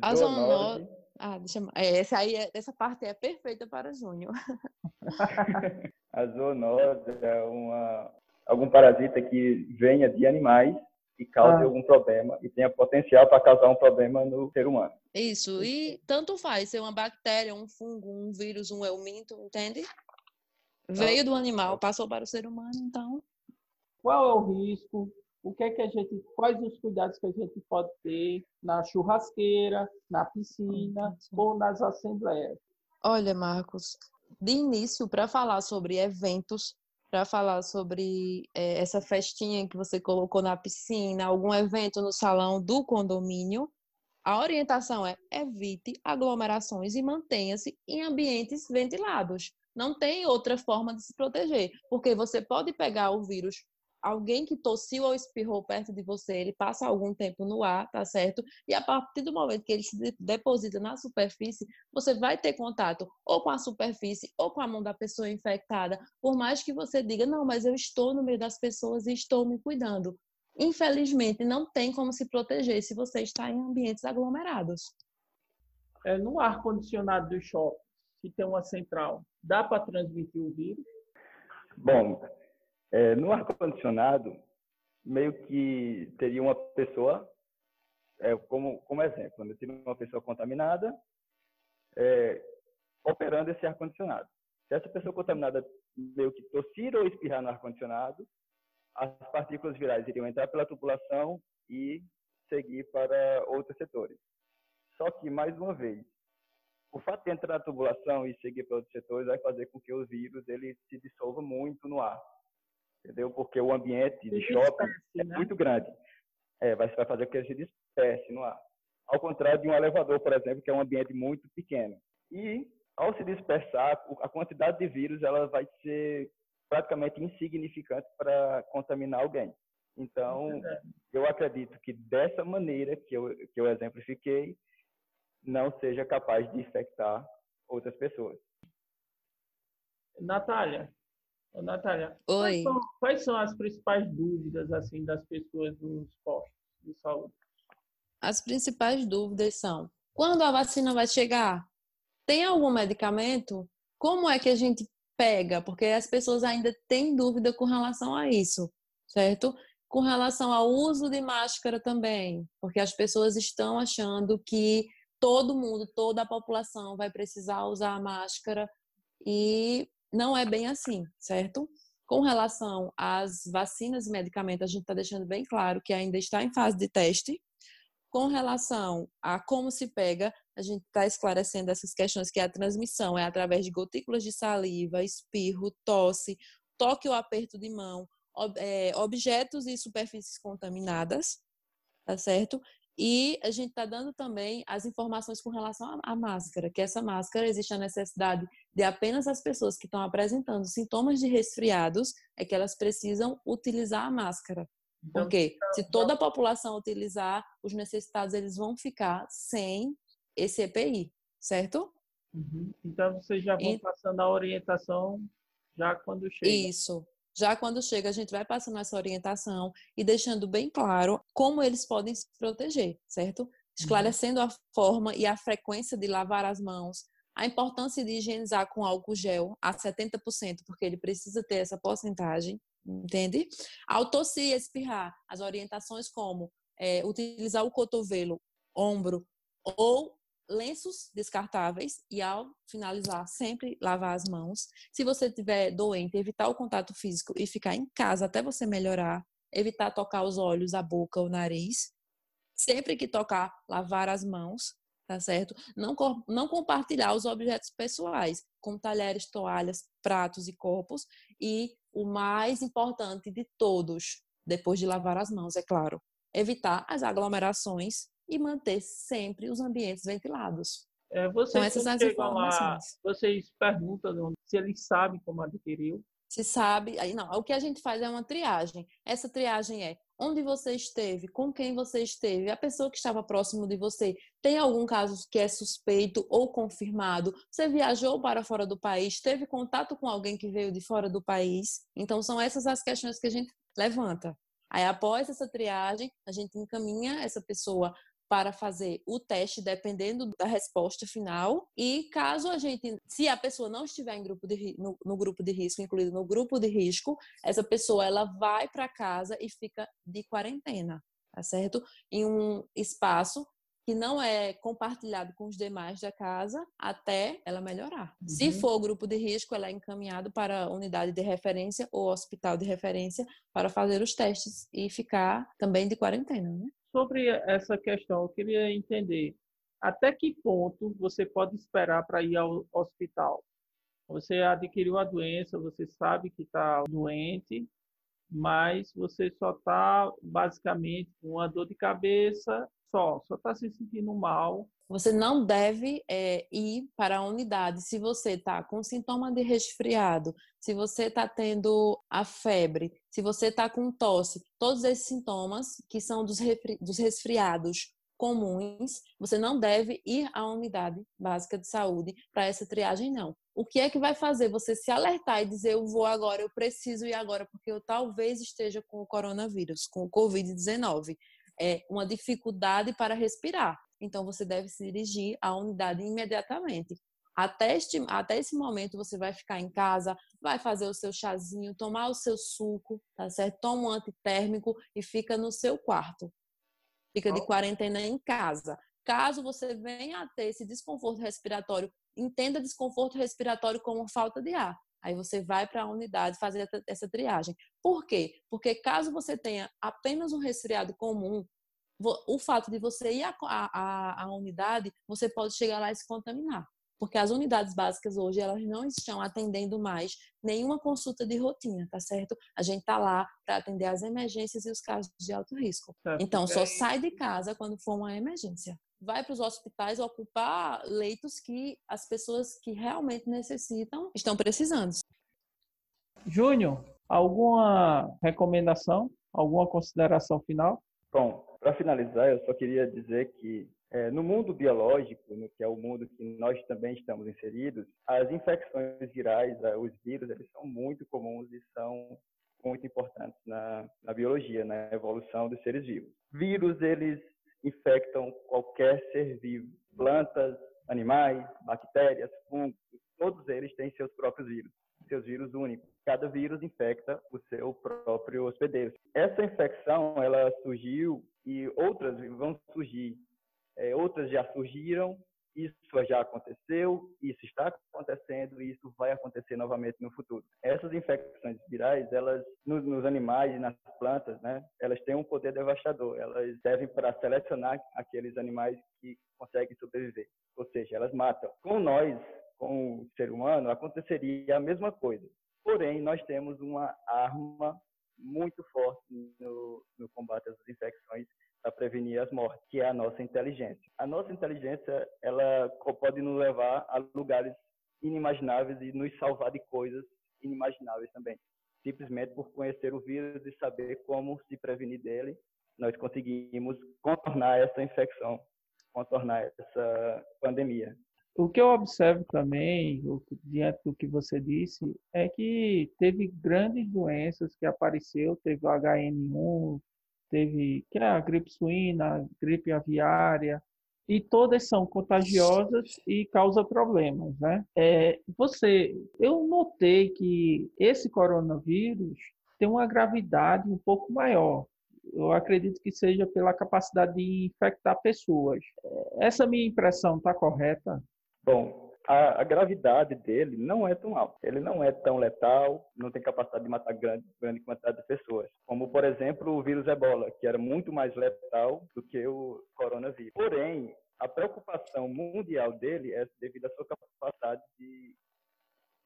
A Zoonose, Ah, deixa eu... é, essa aí, é- essa parte é perfeita para Júnior. [LAUGHS] A zoonose é uma, algum parasita que venha de animais e cause Ah. algum problema e tenha potencial para causar um problema no ser humano. Isso, e tanto faz ser uma bactéria, um fungo, um vírus, um euminto, entende? Veio do animal, passou para o ser humano, então. Qual é o risco? O que é que a gente, quais os cuidados que a gente pode ter na churrasqueira, na piscina ou nas assembleias? Olha, Marcos, de início, para falar sobre eventos, para falar sobre eh, essa festinha que você colocou na piscina, algum evento no salão do condomínio, a orientação é evite aglomerações e mantenha-se em ambientes ventilados. Não tem outra forma de se proteger, porque você pode pegar o vírus, alguém que tossiu ou espirrou perto de você, ele passa algum tempo no ar, tá certo? E a partir do momento que ele se de- deposita na superfície, você vai ter contato ou com a superfície ou com a mão da pessoa infectada, por mais que você diga, não, mas eu estou no meio das pessoas e estou me cuidando. Infelizmente, não tem como se proteger se você está em ambientes aglomerados. É, no ar-condicionado do shopping, que tem uma central, dá para transmitir o vírus? Bom, é, no ar-condicionado, meio que teria uma pessoa, é, como, como exemplo, né? teria uma pessoa contaminada é, operando esse ar-condicionado. Se essa pessoa contaminada meio que tossir ou espirrar no ar-condicionado, as partículas virais iriam entrar pela tubulação e seguir para outros setores. Só que, mais uma vez, o fato de entrar na tubulação e seguir para outros setores vai fazer com que o vírus ele se dissolva muito no ar. Entendeu? Porque o ambiente de shopping é né? muito grande. É, vai, vai fazer com que ele se disperse no ar. Ao contrário de um elevador, por exemplo, que é um ambiente muito pequeno. E, ao se dispersar, a quantidade de vírus ela vai ser praticamente insignificante para contaminar alguém. Então, eu acredito que dessa maneira que eu, que eu exemplifiquei, não seja capaz de infectar outras pessoas. Natália, ô, Natália, Oi. Quais são, quais são as principais dúvidas assim das pessoas nos postos de saúde? As principais dúvidas são: quando a vacina vai chegar? Tem algum medicamento? Como é que a gente pega? Porque as pessoas ainda têm dúvida com relação a isso, certo? Com relação ao uso de máscara também, porque as pessoas estão achando que todo mundo, toda a população vai precisar usar a máscara e não é bem assim, certo? Com relação às vacinas e medicamentos, a gente está deixando bem claro que ainda está em fase de teste. Com relação a como se pega, a gente está esclarecendo essas questões que a transmissão é através de gotículas de saliva, espirro, tosse, toque ou aperto de mão, eh, objetos e superfícies contaminadas, tá certo? E a gente está dando também as informações com relação à máscara, que essa máscara existe a necessidade de apenas as pessoas que estão apresentando sintomas de resfriados é que elas precisam utilizar a máscara. Então, Porque se toda a população utilizar, os necessitados eles vão ficar sem esse EPI, certo? Uhum. Então vocês já vão e... passando a orientação já quando chega. Isso. Já quando chega, a gente vai passando essa orientação e deixando bem claro como eles podem se proteger, certo? Uhum. Esclarecendo a forma e a frequência de lavar as mãos, a importância de higienizar com álcool gel a 70%, porque ele precisa ter essa porcentagem, entende? Ao tossir e espirrar, as orientações como é, utilizar o cotovelo, ombro ou lenços descartáveis e ao finalizar sempre lavar as mãos. Se você estiver doente, evitar o contato físico e ficar em casa até você melhorar, evitar tocar os olhos, a boca, o nariz. Sempre que tocar, lavar as mãos, tá certo? Não, não compartilhar os objetos pessoais, como talheres, toalhas, pratos e copos. E o mais importante de todos, depois de lavar as mãos, é claro, evitar as aglomerações e manter sempre os ambientes ventilados. É, vocês então, essas as informações. Lá, vocês perguntam se eles sabem como adquiriu. Se sabe, aí não, o que a gente faz é uma triagem. Essa triagem é onde você esteve, com quem você esteve, a pessoa que estava próximo de você, tem algum caso que é suspeito ou confirmado? Você viajou para fora do país, teve contato com alguém que veio de fora do país? Então são essas as questões que a gente levanta. Aí após essa triagem, a gente encaminha essa pessoa para fazer o teste dependendo da resposta final. E caso a gente, se a pessoa não estiver em grupo de, no, no grupo de risco, incluído no grupo de risco, essa pessoa ela vai para casa e fica de quarentena, tá certo? Em um espaço que não é compartilhado com os demais da casa até ela melhorar. Uhum. Se for grupo de risco, ela é encaminhado para a unidade de referência ou hospital de referência para fazer os testes e ficar também de quarentena, né? Sobre essa questão, eu queria entender até que ponto você pode esperar para ir ao hospital. Você adquiriu a doença, você sabe que está doente, mas você só está basicamente com uma dor de cabeça só, só está se sentindo mal. Você não deve é, ir para a unidade se você está com sintoma de resfriado, se você está tendo a febre, se você está com tosse, todos esses sintomas que são dos, dos resfriados comuns, você não deve ir à unidade básica de saúde para essa triagem, não. O que é que vai fazer você se alertar e dizer eu vou agora, eu preciso ir agora, porque eu talvez esteja com o coronavírus, com o Covid-19? É uma dificuldade para respirar. Então você deve se dirigir à unidade imediatamente. Até, este, até esse momento você vai ficar em casa, vai fazer o seu chazinho, tomar o seu suco, tá certo? Toma um antitérmico e fica no seu quarto. Fica de quarentena em casa. Caso você venha a ter esse desconforto respiratório, entenda desconforto respiratório como falta de ar. Aí você vai para a unidade fazer essa triagem. Por quê? Porque caso você tenha apenas um resfriado comum, o fato de você ir à, à, à unidade, você pode chegar lá e se contaminar porque as unidades básicas hoje elas não estão atendendo mais nenhuma consulta de rotina, tá certo? A gente tá lá para atender as emergências e os casos de alto risco. Então, só sai de casa quando for uma emergência. Vai para os hospitais ocupar leitos que as pessoas que realmente necessitam estão precisando. Júnior, alguma recomendação, alguma consideração final? Bom, para finalizar, eu só queria dizer que é, no mundo biológico, no que é o mundo que nós também estamos inseridos, as infecções virais, os vírus, eles são muito comuns e são muito importantes na, na biologia, na evolução dos seres vivos. Vírus, eles infectam qualquer ser vivo, plantas, animais, bactérias, fungos, todos eles têm seus próprios vírus, seus vírus únicos. Cada vírus infecta o seu próprio hospedeiro. Essa infecção, ela surgiu e outras vão surgir é, outras já surgiram, isso já aconteceu, isso está acontecendo e isso vai acontecer novamente no futuro. Essas infecções virais, elas nos, nos animais e nas plantas, né, elas têm um poder devastador. Elas servem para selecionar aqueles animais que conseguem sobreviver, ou seja, elas matam. Com nós, com o ser humano, aconteceria a mesma coisa. Porém, nós temos uma arma muito forte no, no combate às infecções para prevenir as mortes, que é a nossa inteligência. A nossa inteligência, ela pode nos levar a lugares inimagináveis e nos salvar de coisas inimagináveis também. Simplesmente por conhecer o vírus e saber como se prevenir dele, nós conseguimos contornar essa infecção, contornar essa pandemia. O que eu observo também, diante do que você disse, é que teve grandes doenças que apareceu, teve o HN1, teve que é a gripe suína, a gripe aviária, e todas são contagiosas e causam problemas, né? É, você, eu notei que esse coronavírus tem uma gravidade um pouco maior. Eu acredito que seja pela capacidade de infectar pessoas. Essa minha impressão está correta? Bom, a, a, gravidade dele não é tão alta. Ele não é tão letal, não tem capacidade de matar grande, grande quantidade de pessoas. Como, por exemplo, o vírus ebola, que era muito mais letal do que o coronavírus. Porém, a preocupação mundial dele é devido à sua capacidade de,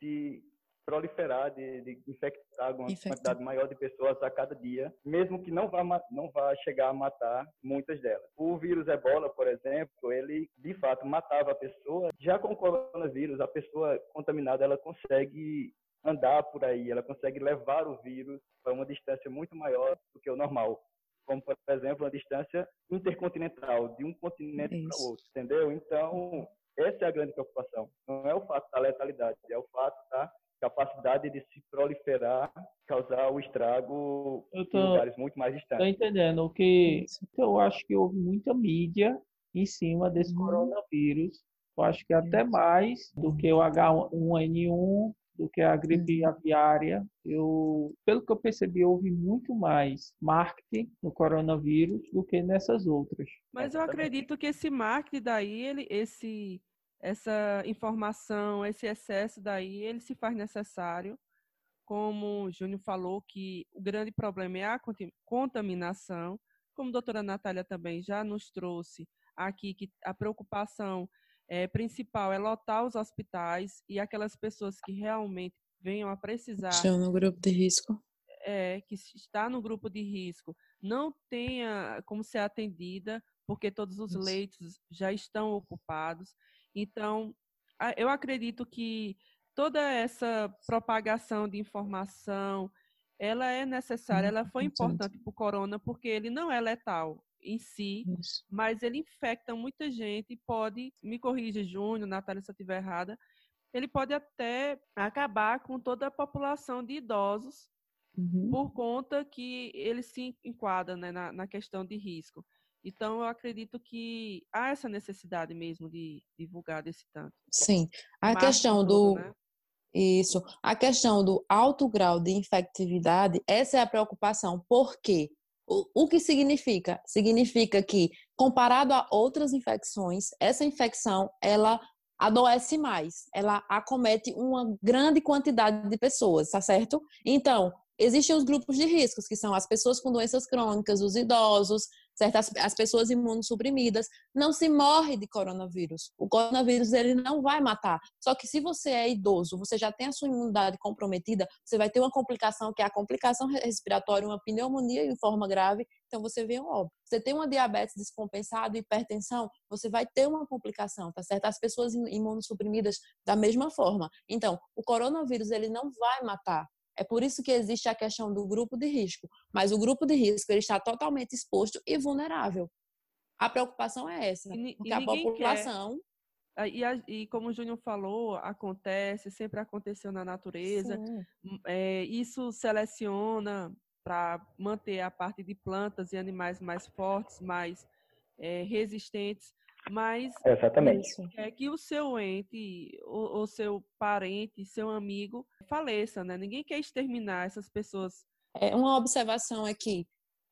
de proliferar, de, de infectar uma Infecta. quantidade maior de pessoas a cada dia, mesmo que não vá, não vá chegar a matar muitas delas. O vírus ebola, por exemplo, ele de fato matava a pessoa. Já com o coronavírus, a pessoa contaminada ela consegue andar por aí, ela consegue levar o vírus para uma distância muito maior do que o normal como por exemplo a distância intercontinental de um continente para o outro, entendeu? Então essa é a grande preocupação. Não é o fato da letalidade, é o fato da capacidade de se proliferar, causar o estrago eu tô, em lugares muito mais distantes. Estou entendendo. O que eu acho que houve muita mídia em cima desse uhum. coronavírus. Eu acho que até mais do que o H1N1, do que a gripe uhum. aviária. Eu, pelo que eu percebi, houve muito mais marketing no coronavírus do que nessas outras. Mas eu acredito que esse marketing daí, ele, esse essa informação, esse excesso daí, ele se faz necessário, como o Júnior falou, que o grande problema é a contaminação, como a doutora Natália também já nos trouxe aqui, que a preocupação é, principal é lotar os hospitais e aquelas pessoas que realmente venham a precisar. Estão no grupo de risco. É, que está no grupo de risco, não tenha como ser atendida, porque todos os leitos já estão ocupados. Então, eu acredito que toda essa propagação de informação, ela é necessária, ela foi importante para o corona, porque ele não é letal em si, Isso. mas ele infecta muita gente e pode, me corrija, Júnior, Natália, se eu estiver errada, ele pode até acabar com toda a população de idosos, uhum. por conta que ele se enquadra né, na, na questão de risco. Então, eu acredito que há essa necessidade mesmo de divulgar desse tanto. Sim. A questão do. Né? Isso. A questão do alto grau de infectividade, essa é a preocupação. Por quê? O, o que significa? Significa que, comparado a outras infecções, essa infecção, ela adoece mais, ela acomete uma grande quantidade de pessoas, tá certo? Então, existem os grupos de riscos, que são as pessoas com doenças crônicas, os idosos, certas as pessoas imunossuprimidas, não se morre de coronavírus. O coronavírus ele não vai matar. Só que se você é idoso, você já tem a sua imunidade comprometida, você vai ter uma complicação que é a complicação respiratória, uma pneumonia em forma grave, então você vê um óbito. Você tem uma diabetes descompensada, hipertensão, você vai ter uma complicação, tá certo? As pessoas imunossuprimidas da mesma forma. Então, o coronavírus ele não vai matar, é por isso que existe a questão do grupo de risco. Mas o grupo de risco ele está totalmente exposto e vulnerável. A preocupação é essa, e, porque e a população quer. E, e, como o Júnior falou, acontece, sempre aconteceu na natureza. Hum, é, isso seleciona para manter a parte de plantas e animais mais fortes, mais é, resistentes. Mas Exatamente. é que o seu ente, o, o, seu parente, seu amigo faleça, né? Ninguém quer exterminar essas pessoas. É uma observação aqui.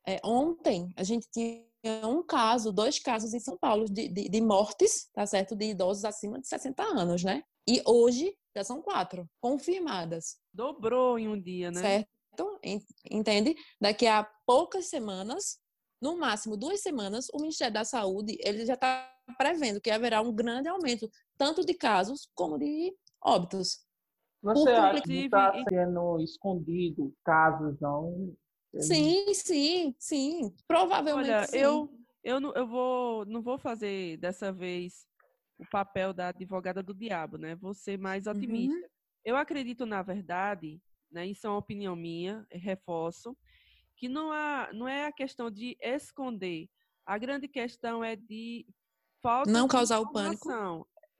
É, ontem a gente tinha um caso, dois casos em São Paulo de, de, de, mortes, tá certo? De idosos acima de 60 anos, né? E hoje já são quatro confirmadas. Dobrou em um dia, né? Certo? Entende? Daqui a poucas semanas, no máximo duas semanas, o Ministério da Saúde ele já está prevendo que haverá um grande aumento, tanto de casos como de óbitos. Você acha que está sendo escondido casos não Sim, sim, sim. Provavelmente Olha, sim. eu, eu, não, eu vou, não vou fazer dessa vez o papel da advogada do diabo, né? Vou ser mais Uhum. otimista. Eu acredito, na verdade, né, isso é uma opinião minha, reforço, que não, há, não é a questão de esconder. A grande questão é de falta Não causar o pânico.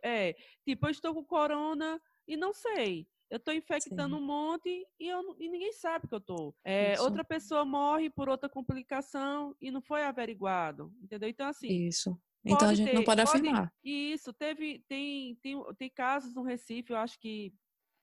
É, tipo, eu estou com corona e não sei. Eu estou infectando Sim. um monte e, eu, não- e ninguém sabe que eu estou. É, outra pessoa morre por outra complicação e não foi averiguado, entendeu? Então, assim, Isso. Então a gente não ter- pode pode- afirmar. e isso, teve, tem, tem, tem casos no Recife, eu acho que,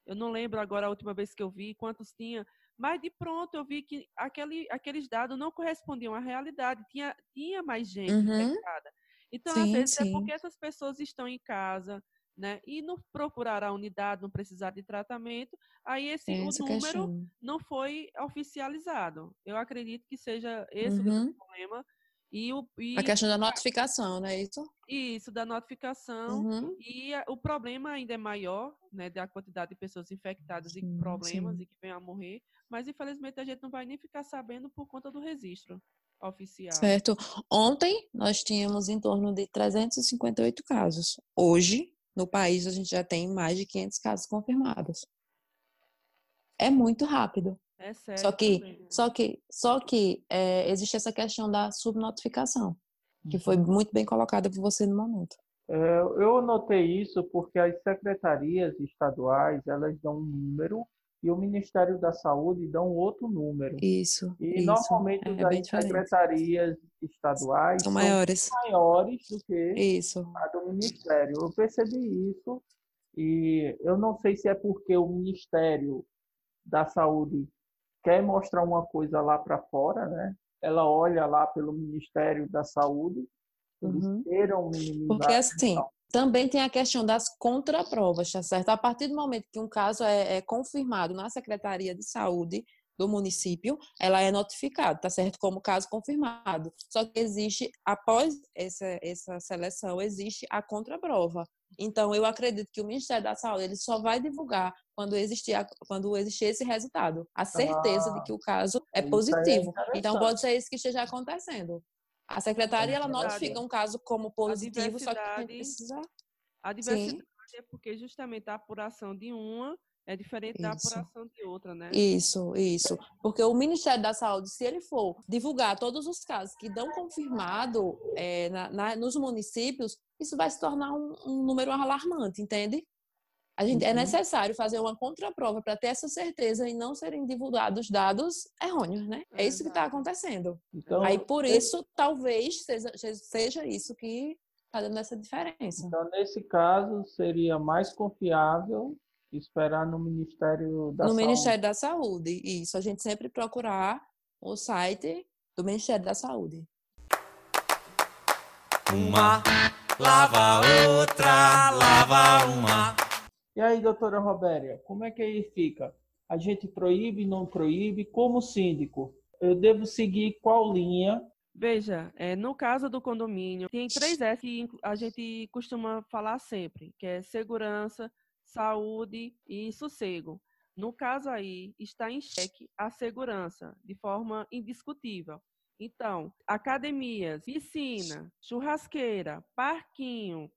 eu não lembro agora a última vez que eu vi, quantos tinha, mas de pronto eu vi que aquele, aqueles dados não correspondiam à realidade, tinha, tinha mais gente Uhum. infectada. Então, às Sim, vezes, é sim. porque essas pessoas estão em casa, né, e não procuraram a unidade, não precisar de tratamento, aí esse, Tem o número questão. não foi oficializado. Eu acredito que seja esse o grande Uhum. problema. E, o, e A questão da notificação, não é isso? isso, da notificação. Uhum. E a- o problema ainda é maior, né, da quantidade de pessoas infectadas e Sim, problemas sim. e que vêm a morrer, mas infelizmente a gente não vai nem ficar sabendo por conta do registro oficial. Certo. Ontem nós tínhamos em torno de 358 casos. Hoje, no país, a gente já tem mais de 500 casos confirmados. É muito rápido. É sério. Só que, também. só que, só que é, existe essa questão da subnotificação, que foi Uhum. muito bem colocada por você no momento. É, eu notei isso porque as secretarias estaduais elas dão um número e o Ministério da Saúde dá um outro número. Isso, E isso. normalmente é as diferente. secretarias estaduais São são maiores. maiores do que Isso. a do Ministério. Eu percebi isso e eu não sei se é porque o Ministério da Saúde quer mostrar uma coisa lá para fora, né? Ela olha lá pelo Ministério da Saúde, eles Uhum. minimizar. Porque assim, também tem a questão das contraprovas, tá certo? A partir do momento que um caso é, é confirmado na Secretaria de Saúde do município, ela é notificada, tá certo? Como caso confirmado. Só que existe, após essa, essa seleção, existe a contraprova. Então, eu acredito que o Ministério da Saúde ele só vai divulgar quando existir, a- quando existir esse resultado. A certeza de que o caso é é positivo. então, interessante. pode ser isso que esteja acontecendo. A secretaria, ela notifica um caso como positivo, só que precisa... A diversidade é porque justamente a apuração de uma é diferente da Isso. apuração de outra, né? Isso, isso. Porque o Ministério da Saúde, se ele for divulgar todos os casos que dão confirmado é, na- na- nos municípios, isso vai se tornar um, um número alarmante, entende? A gente, É Uhum. necessário fazer uma contraprova para ter essa certeza e não serem divulgados dados errôneos, né? É isso que está acontecendo. Então, Aí, por esse- isso, talvez seja, seja isso que está dando essa diferença. Então, nesse caso, seria mais confiável esperar no Ministério da no Saúde. Ministério da Saúde. Isso, a gente sempre procurar o site do Ministério da Saúde. Uma lava a outra, lava uma. E aí, doutora Robéria, como é que aí fica? A gente proíbe, não proíbe? Como síndico, eu devo seguir qual linha? Veja, é, no caso do condomínio, tem três S que a gente costuma falar sempre, que é segurança, saúde e sossego. No caso aí, está em xeque a segurança, de forma indiscutível. Então, academias, piscina, churrasqueira, parquinho,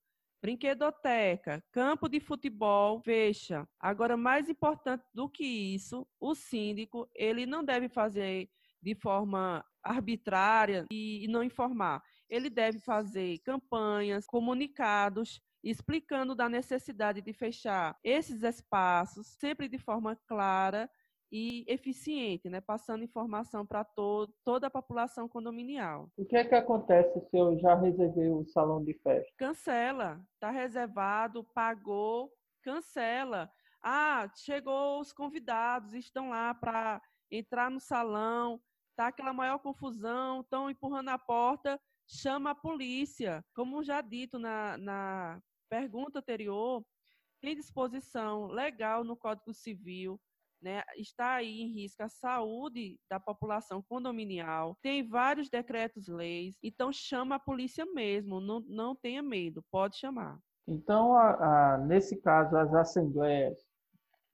brinquedoteca, campo de futebol, fecha. Agora, mais importante do que isso, o síndico, ele não deve fazer de forma arbitrária e, não informar. Ele deve fazer campanhas, comunicados, explicando da necessidade de fechar esses espaços, sempre de forma clara e eficiente, né? passando informação para to toda a população condominial. O que é que acontece se eu já reservei o salão de festa? Cancela, está reservado, pagou, cancela. Ah, chegou os convidados, estão lá para entrar no salão, tá aquela maior confusão, estão empurrando a porta, chama a polícia. Como já dito na, na pergunta anterior, tem disposição legal no Código Civil, né? está aí em risco a saúde da população condominial, tem vários decretos-leis, então chama a polícia mesmo, não, não tenha medo, pode chamar. Então, a- a- nesse caso, as assembleias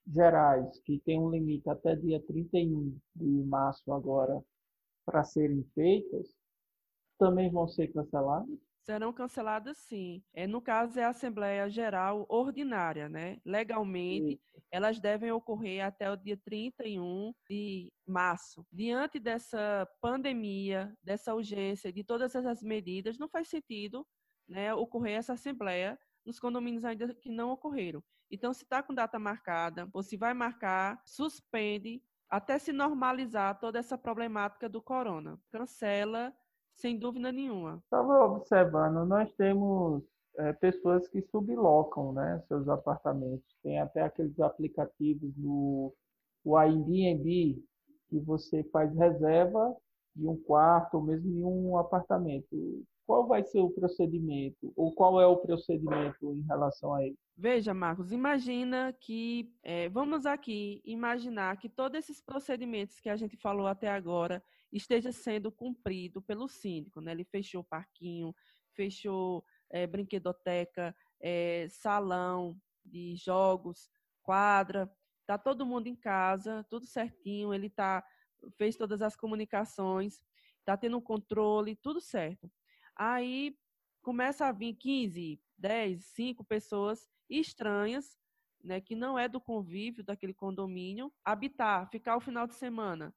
gerais, que tem um limite até dia 31 de março agora para serem feitas, também vão ser canceladas? Serão canceladas sim. É, no caso, é a Assembleia Geral Ordinária, né? Legalmente, sim. elas devem ocorrer até o dia 31 de março. Diante dessa pandemia, dessa urgência, de todas essas medidas, não faz sentido né, ocorrer essa Assembleia nos condomínios ainda que não ocorreram. Então, se está com data marcada, ou se vai marcar, suspende até se normalizar toda essa problemática do corona. Cancela sem dúvida nenhuma. Estava observando, nós temos é, pessoas que sublocam né, seus apartamentos. Tem até aqueles aplicativos no o Airbnb que você faz reserva de um quarto ou mesmo de um apartamento. Qual vai ser o procedimento? Ou qual é o procedimento em relação a isso? Veja, Marcos, imagina que, é, vamos aqui imaginar que todos esses procedimentos que a gente falou até agora, esteja sendo cumprido pelo síndico. Né? Ele fechou parquinho, fechou é, brinquedoteca, é, salão de jogos, quadra. Está todo mundo em casa, tudo certinho. Ele tá, fez todas as comunicações, está tendo um controle, tudo certo. Aí começa a vir 15, 10, 5 pessoas estranhas, né, que não é do convívio daquele condomínio, habitar, ficar o final de semana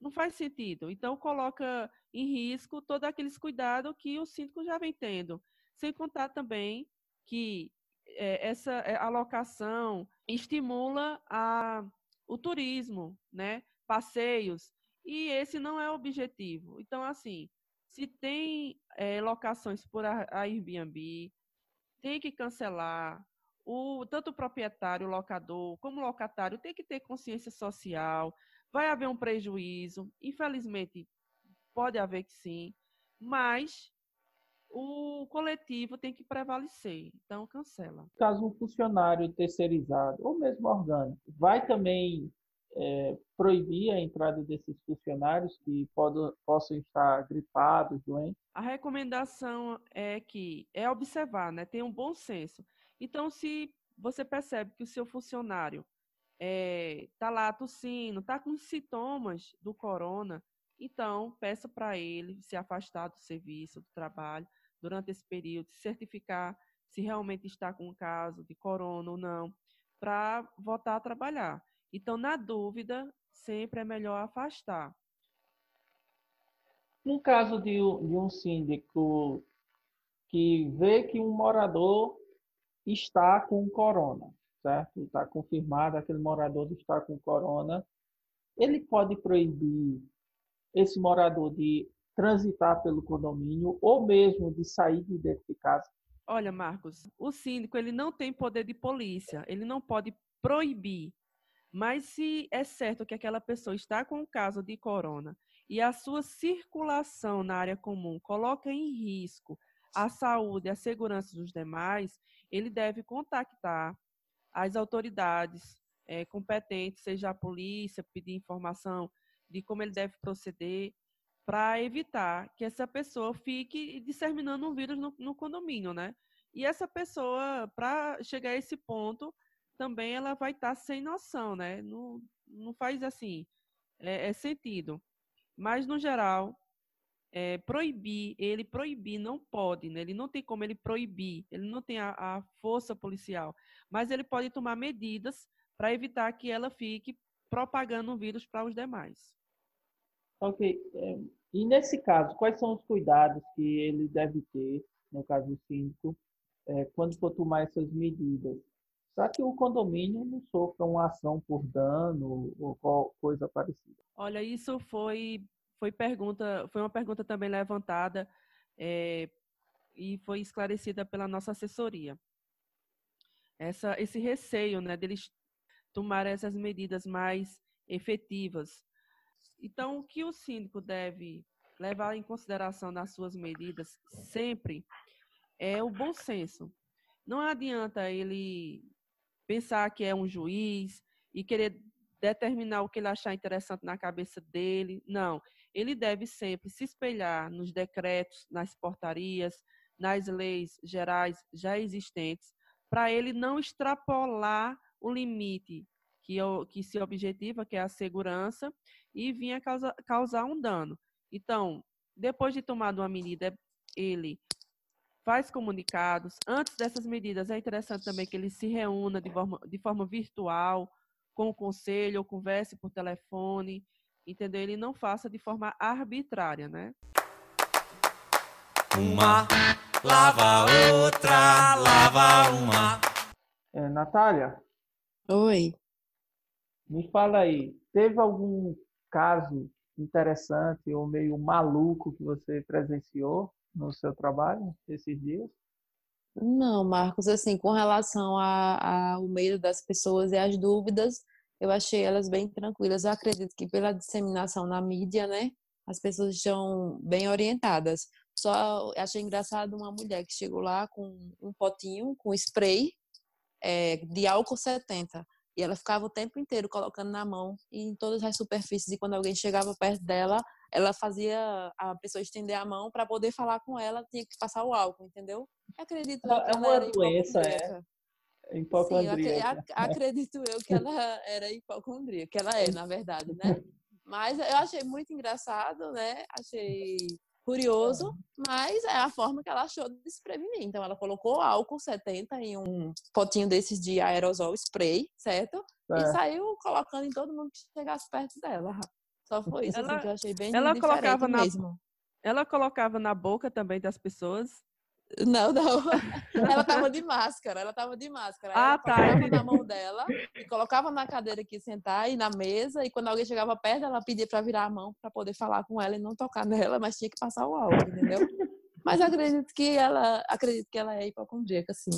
não faz sentido. Então, coloca em risco todos aqueles cuidados que o síndico já vem tendo. Sem contar também que é, essa é, alocação estimula a, o turismo, né? passeios, e esse não é o objetivo. Então, assim, se tem é, locações por Airbnb, tem que cancelar. O, tanto o proprietário, o locador, como o locatário tem que ter consciência social, Vai haver um prejuízo, infelizmente, pode haver que sim, mas o coletivo tem que prevalecer, então cancela. Caso um funcionário terceirizado ou mesmo orgânico, vai também é, proibir a entrada desses funcionários que podem, possam estar gripados, doentes? A recomendação é que é observar, né? Tem um bom senso. Então, se você percebe que o seu funcionário é, tá lá tossindo, tá com sintomas do corona, então peça para ele se afastar do serviço, do trabalho durante esse período, certificar se realmente está com um caso de corona ou não, para voltar a trabalhar. Então, na dúvida, sempre é melhor afastar. No caso de, de um síndico que vê que um morador está com corona, certo? Está confirmado, aquele morador está com corona. Ele pode proibir esse morador de transitar pelo condomínio ou mesmo de sair de dentro de casa? Olha, Marcos, o síndico ele não tem poder de polícia, ele não pode proibir. Mas se é certo que aquela pessoa está com um caso de corona e a sua circulação na área comum coloca em risco a saúde e a segurança dos demais, ele deve contactar as autoridades é, competentes, seja a polícia, pedir informação de como ele deve proceder, para evitar que essa pessoa fique disseminando um vírus no, no condomínio, né? E essa pessoa, para chegar a esse ponto, também ela vai estar tá sem noção, né? Não, não faz assim, é, é sentido. Mas, no geral, é, proibir, ele proibir não pode, né? ele não tem como ele proibir, ele não tem a, a força policial, mas ele pode tomar medidas para evitar que ela fique propagando o vírus para os demais. Ok. É, e nesse caso, quais são os cuidados que ele deve ter, no caso do síndico, é, quando for tomar essas medidas? Para que o condomínio não sofra uma ação por dano ou coisa parecida. Olha, isso foi foi pergunta, foi uma pergunta também levantada é, e foi esclarecida pela nossa assessoria. Essa, esse receio, né, deles tomar essas medidas mais efetivas. Então, o que o síndico deve levar em consideração nas suas medidas sempre é o bom senso. Não adianta ele pensar que é um juiz e querer determinar o que ele achar interessante na cabeça dele. Não ele deve sempre se espelhar nos decretos, nas portarias, nas leis gerais já existentes, para ele não extrapolar o limite que, que se objetiva, que é a segurança, e vinha causa, causar um dano. Então, depois de tomar uma medida, ele faz comunicados. Antes dessas medidas, é interessante também que ele se reúna de forma, de forma virtual, com o conselho, ou converse por telefone, entendeu? Ele não faça de forma arbitrária, né? Uma lava outra, lava uma. É, Natália? Oi. Me fala aí, teve algum caso interessante ou meio maluco que você presenciou no seu trabalho esses dias? Não, Marcos, assim, com relação ao medo das pessoas e as dúvidas, eu achei elas bem tranquilas. Eu acredito que pela disseminação na mídia, né, as pessoas estão bem orientadas. Só achei engraçado uma mulher que chegou lá com um potinho com spray é, de álcool 70. E ela ficava o tempo inteiro colocando na mão e em todas as superfícies. E quando alguém chegava perto dela, ela fazia a pessoa estender a mão para poder falar com ela, tinha que passar o álcool, entendeu? acredito é, é uma doença, é. Hipocondríaca. Sim, acredito eu que ela era hipocondríaca, que ela é, na verdade, né? Mas eu achei muito engraçado, né? Achei curioso, mas é a forma que ela achou de se prevenir. Então, ela colocou álcool 70 em um potinho desses de aerosol spray, certo? É. E saiu colocando em todo mundo que chegasse perto dela. Só foi isso assim, ela, assim, que eu achei bem ela colocava na, mesmo. Ela colocava na boca também das pessoas não, não. [LAUGHS] Ela tava de máscara, ela tava de máscara. Ah, ela tá. Colocava na mão dela e colocava na cadeira aqui sentar e na mesa. E quando alguém chegava perto, ela pedia para virar a mão para poder falar com ela e não tocar [LAUGHS] nela, mas tinha que passar o álcool, entendeu? Mas acredito que ela, acredito que ela é hipocondríaca, sim.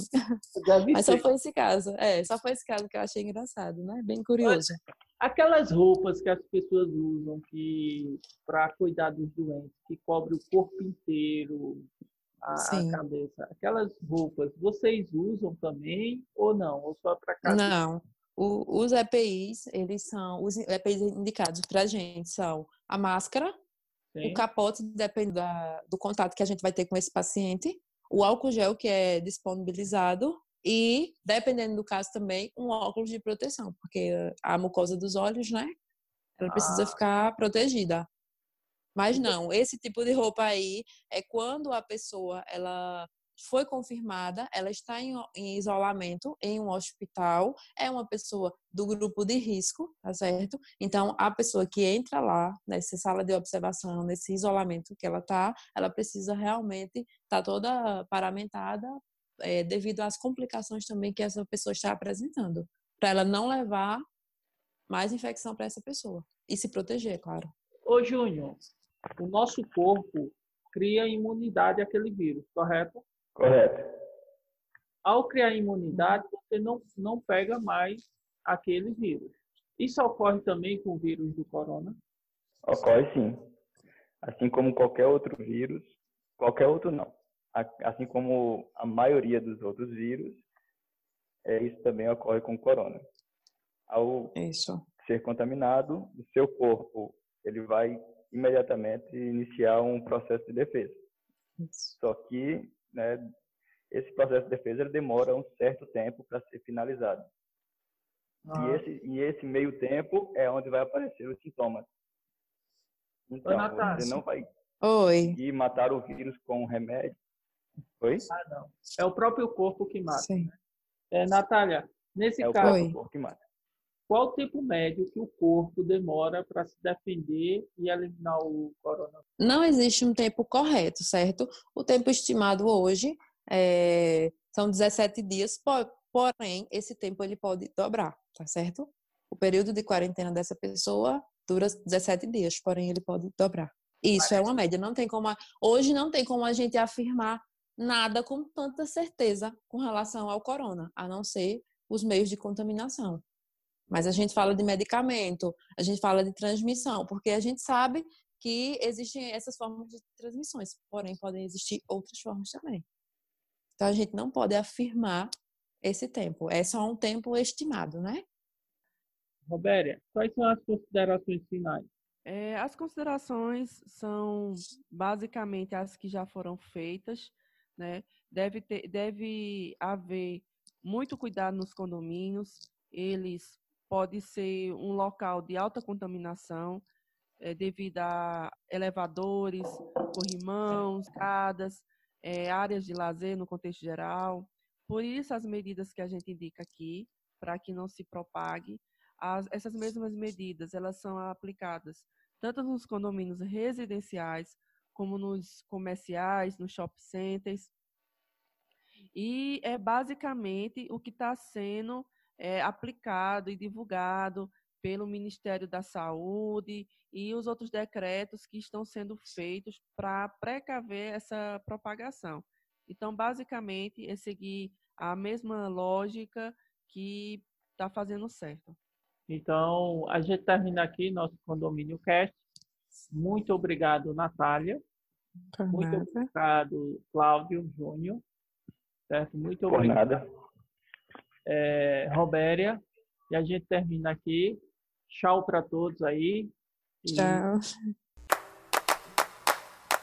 Mas só foi esse caso. É, só foi esse caso que eu achei engraçado, né? Bem curioso. Aquelas roupas que as pessoas usam que para cuidar dos doentes, que cobre o corpo inteiro, a, a, cabeça. Aquelas roupas, vocês usam também ou não? Ou só para casa? Não. O, os EPIs, eles são, os EPIs indicados para a gente são a máscara, Sim. o capote, depende da, do contato que a gente vai ter com esse paciente, o álcool gel que é disponibilizado e, dependendo do caso também, um óculos de proteção, porque a mucosa dos olhos, né? Ela precisa ah. ficar protegida. Mas não, esse tipo de roupa aí é quando a pessoa ela foi confirmada, ela está em, em, isolamento em um hospital, é uma pessoa do grupo de risco, tá certo? Então, a pessoa que entra lá, nessa sala de observação, nesse isolamento que ela tá, ela precisa realmente estar tá toda paramentada é, devido às complicações também que essa pessoa está apresentando, para ela não levar mais infecção para essa pessoa e se proteger, claro. Ô, Júnior, o nosso corpo cria imunidade àquele vírus, correto? Correto. Ao criar imunidade, você não, não pega mais aquele vírus. Isso ocorre também com o vírus do corona? Ocorre sim. Assim como qualquer outro vírus, qualquer outro não. Assim como a maioria dos outros vírus, é, isso também ocorre com o corona. Ao isso. ser contaminado, o seu corpo ele vai imediatamente iniciar um processo de defesa. Isso. Só que, né, esse processo de defesa ele demora um certo tempo para ser finalizado. Ah. E, esse, e esse meio tempo é onde vai aparecer os sintomas. Então, Oi, você não vai Oi. conseguir matar o vírus com um remédio. Oi? Ah, não. É o próprio corpo que mata. Sim. Né? É, Natália, nesse é caso, o próprio corpo que mata qual o tempo médio que o corpo demora para se defender e eliminar o coronavírus? Não existe um tempo correto, certo? O tempo estimado hoje é, são 17 dias, porém, esse tempo ele pode dobrar, tá certo? O período de quarentena dessa pessoa dura 17 dias, porém ele pode dobrar. Isso é uma média, não tem como a... hoje não tem como a gente afirmar nada com tanta certeza com relação ao corona, a não ser os meios de contaminação. Mas a gente fala de medicamento, a gente fala de transmissão, porque a gente sabe que existem essas formas de transmissões, porém podem existir outras formas também. Então a gente não pode afirmar esse tempo, é só um tempo estimado, né? Robéria, quais são as considerações finais? É, as considerações são basicamente as que já foram feitas, né? Deve, ter, deve haver muito cuidado nos condomínios, eles pode ser um local de alta contaminação, é, devido a elevadores, corrimãos, escadas, é, áreas de lazer no contexto geral. Por isso, as medidas que a gente indica aqui, para que não se propague, as, essas mesmas medidas elas são aplicadas tanto nos condomínios residenciais como nos comerciais, nos shopping centers. E é basicamente o que está sendo é, aplicado e divulgado pelo Ministério da Saúde e os outros decretos que estão sendo feitos para precaver essa propagação. Então, basicamente, é seguir a mesma lógica que está fazendo certo. Então, a gente termina aqui nosso condomínio cast. Muito obrigado, Natália. Muito obrigado, Cláudio Júnior. Certo? Muito Por obrigado, nada. É, Robéria. E a gente termina aqui. Tchau para todos aí. E Tchau.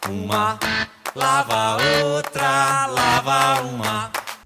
Uma lava outra, lava uma.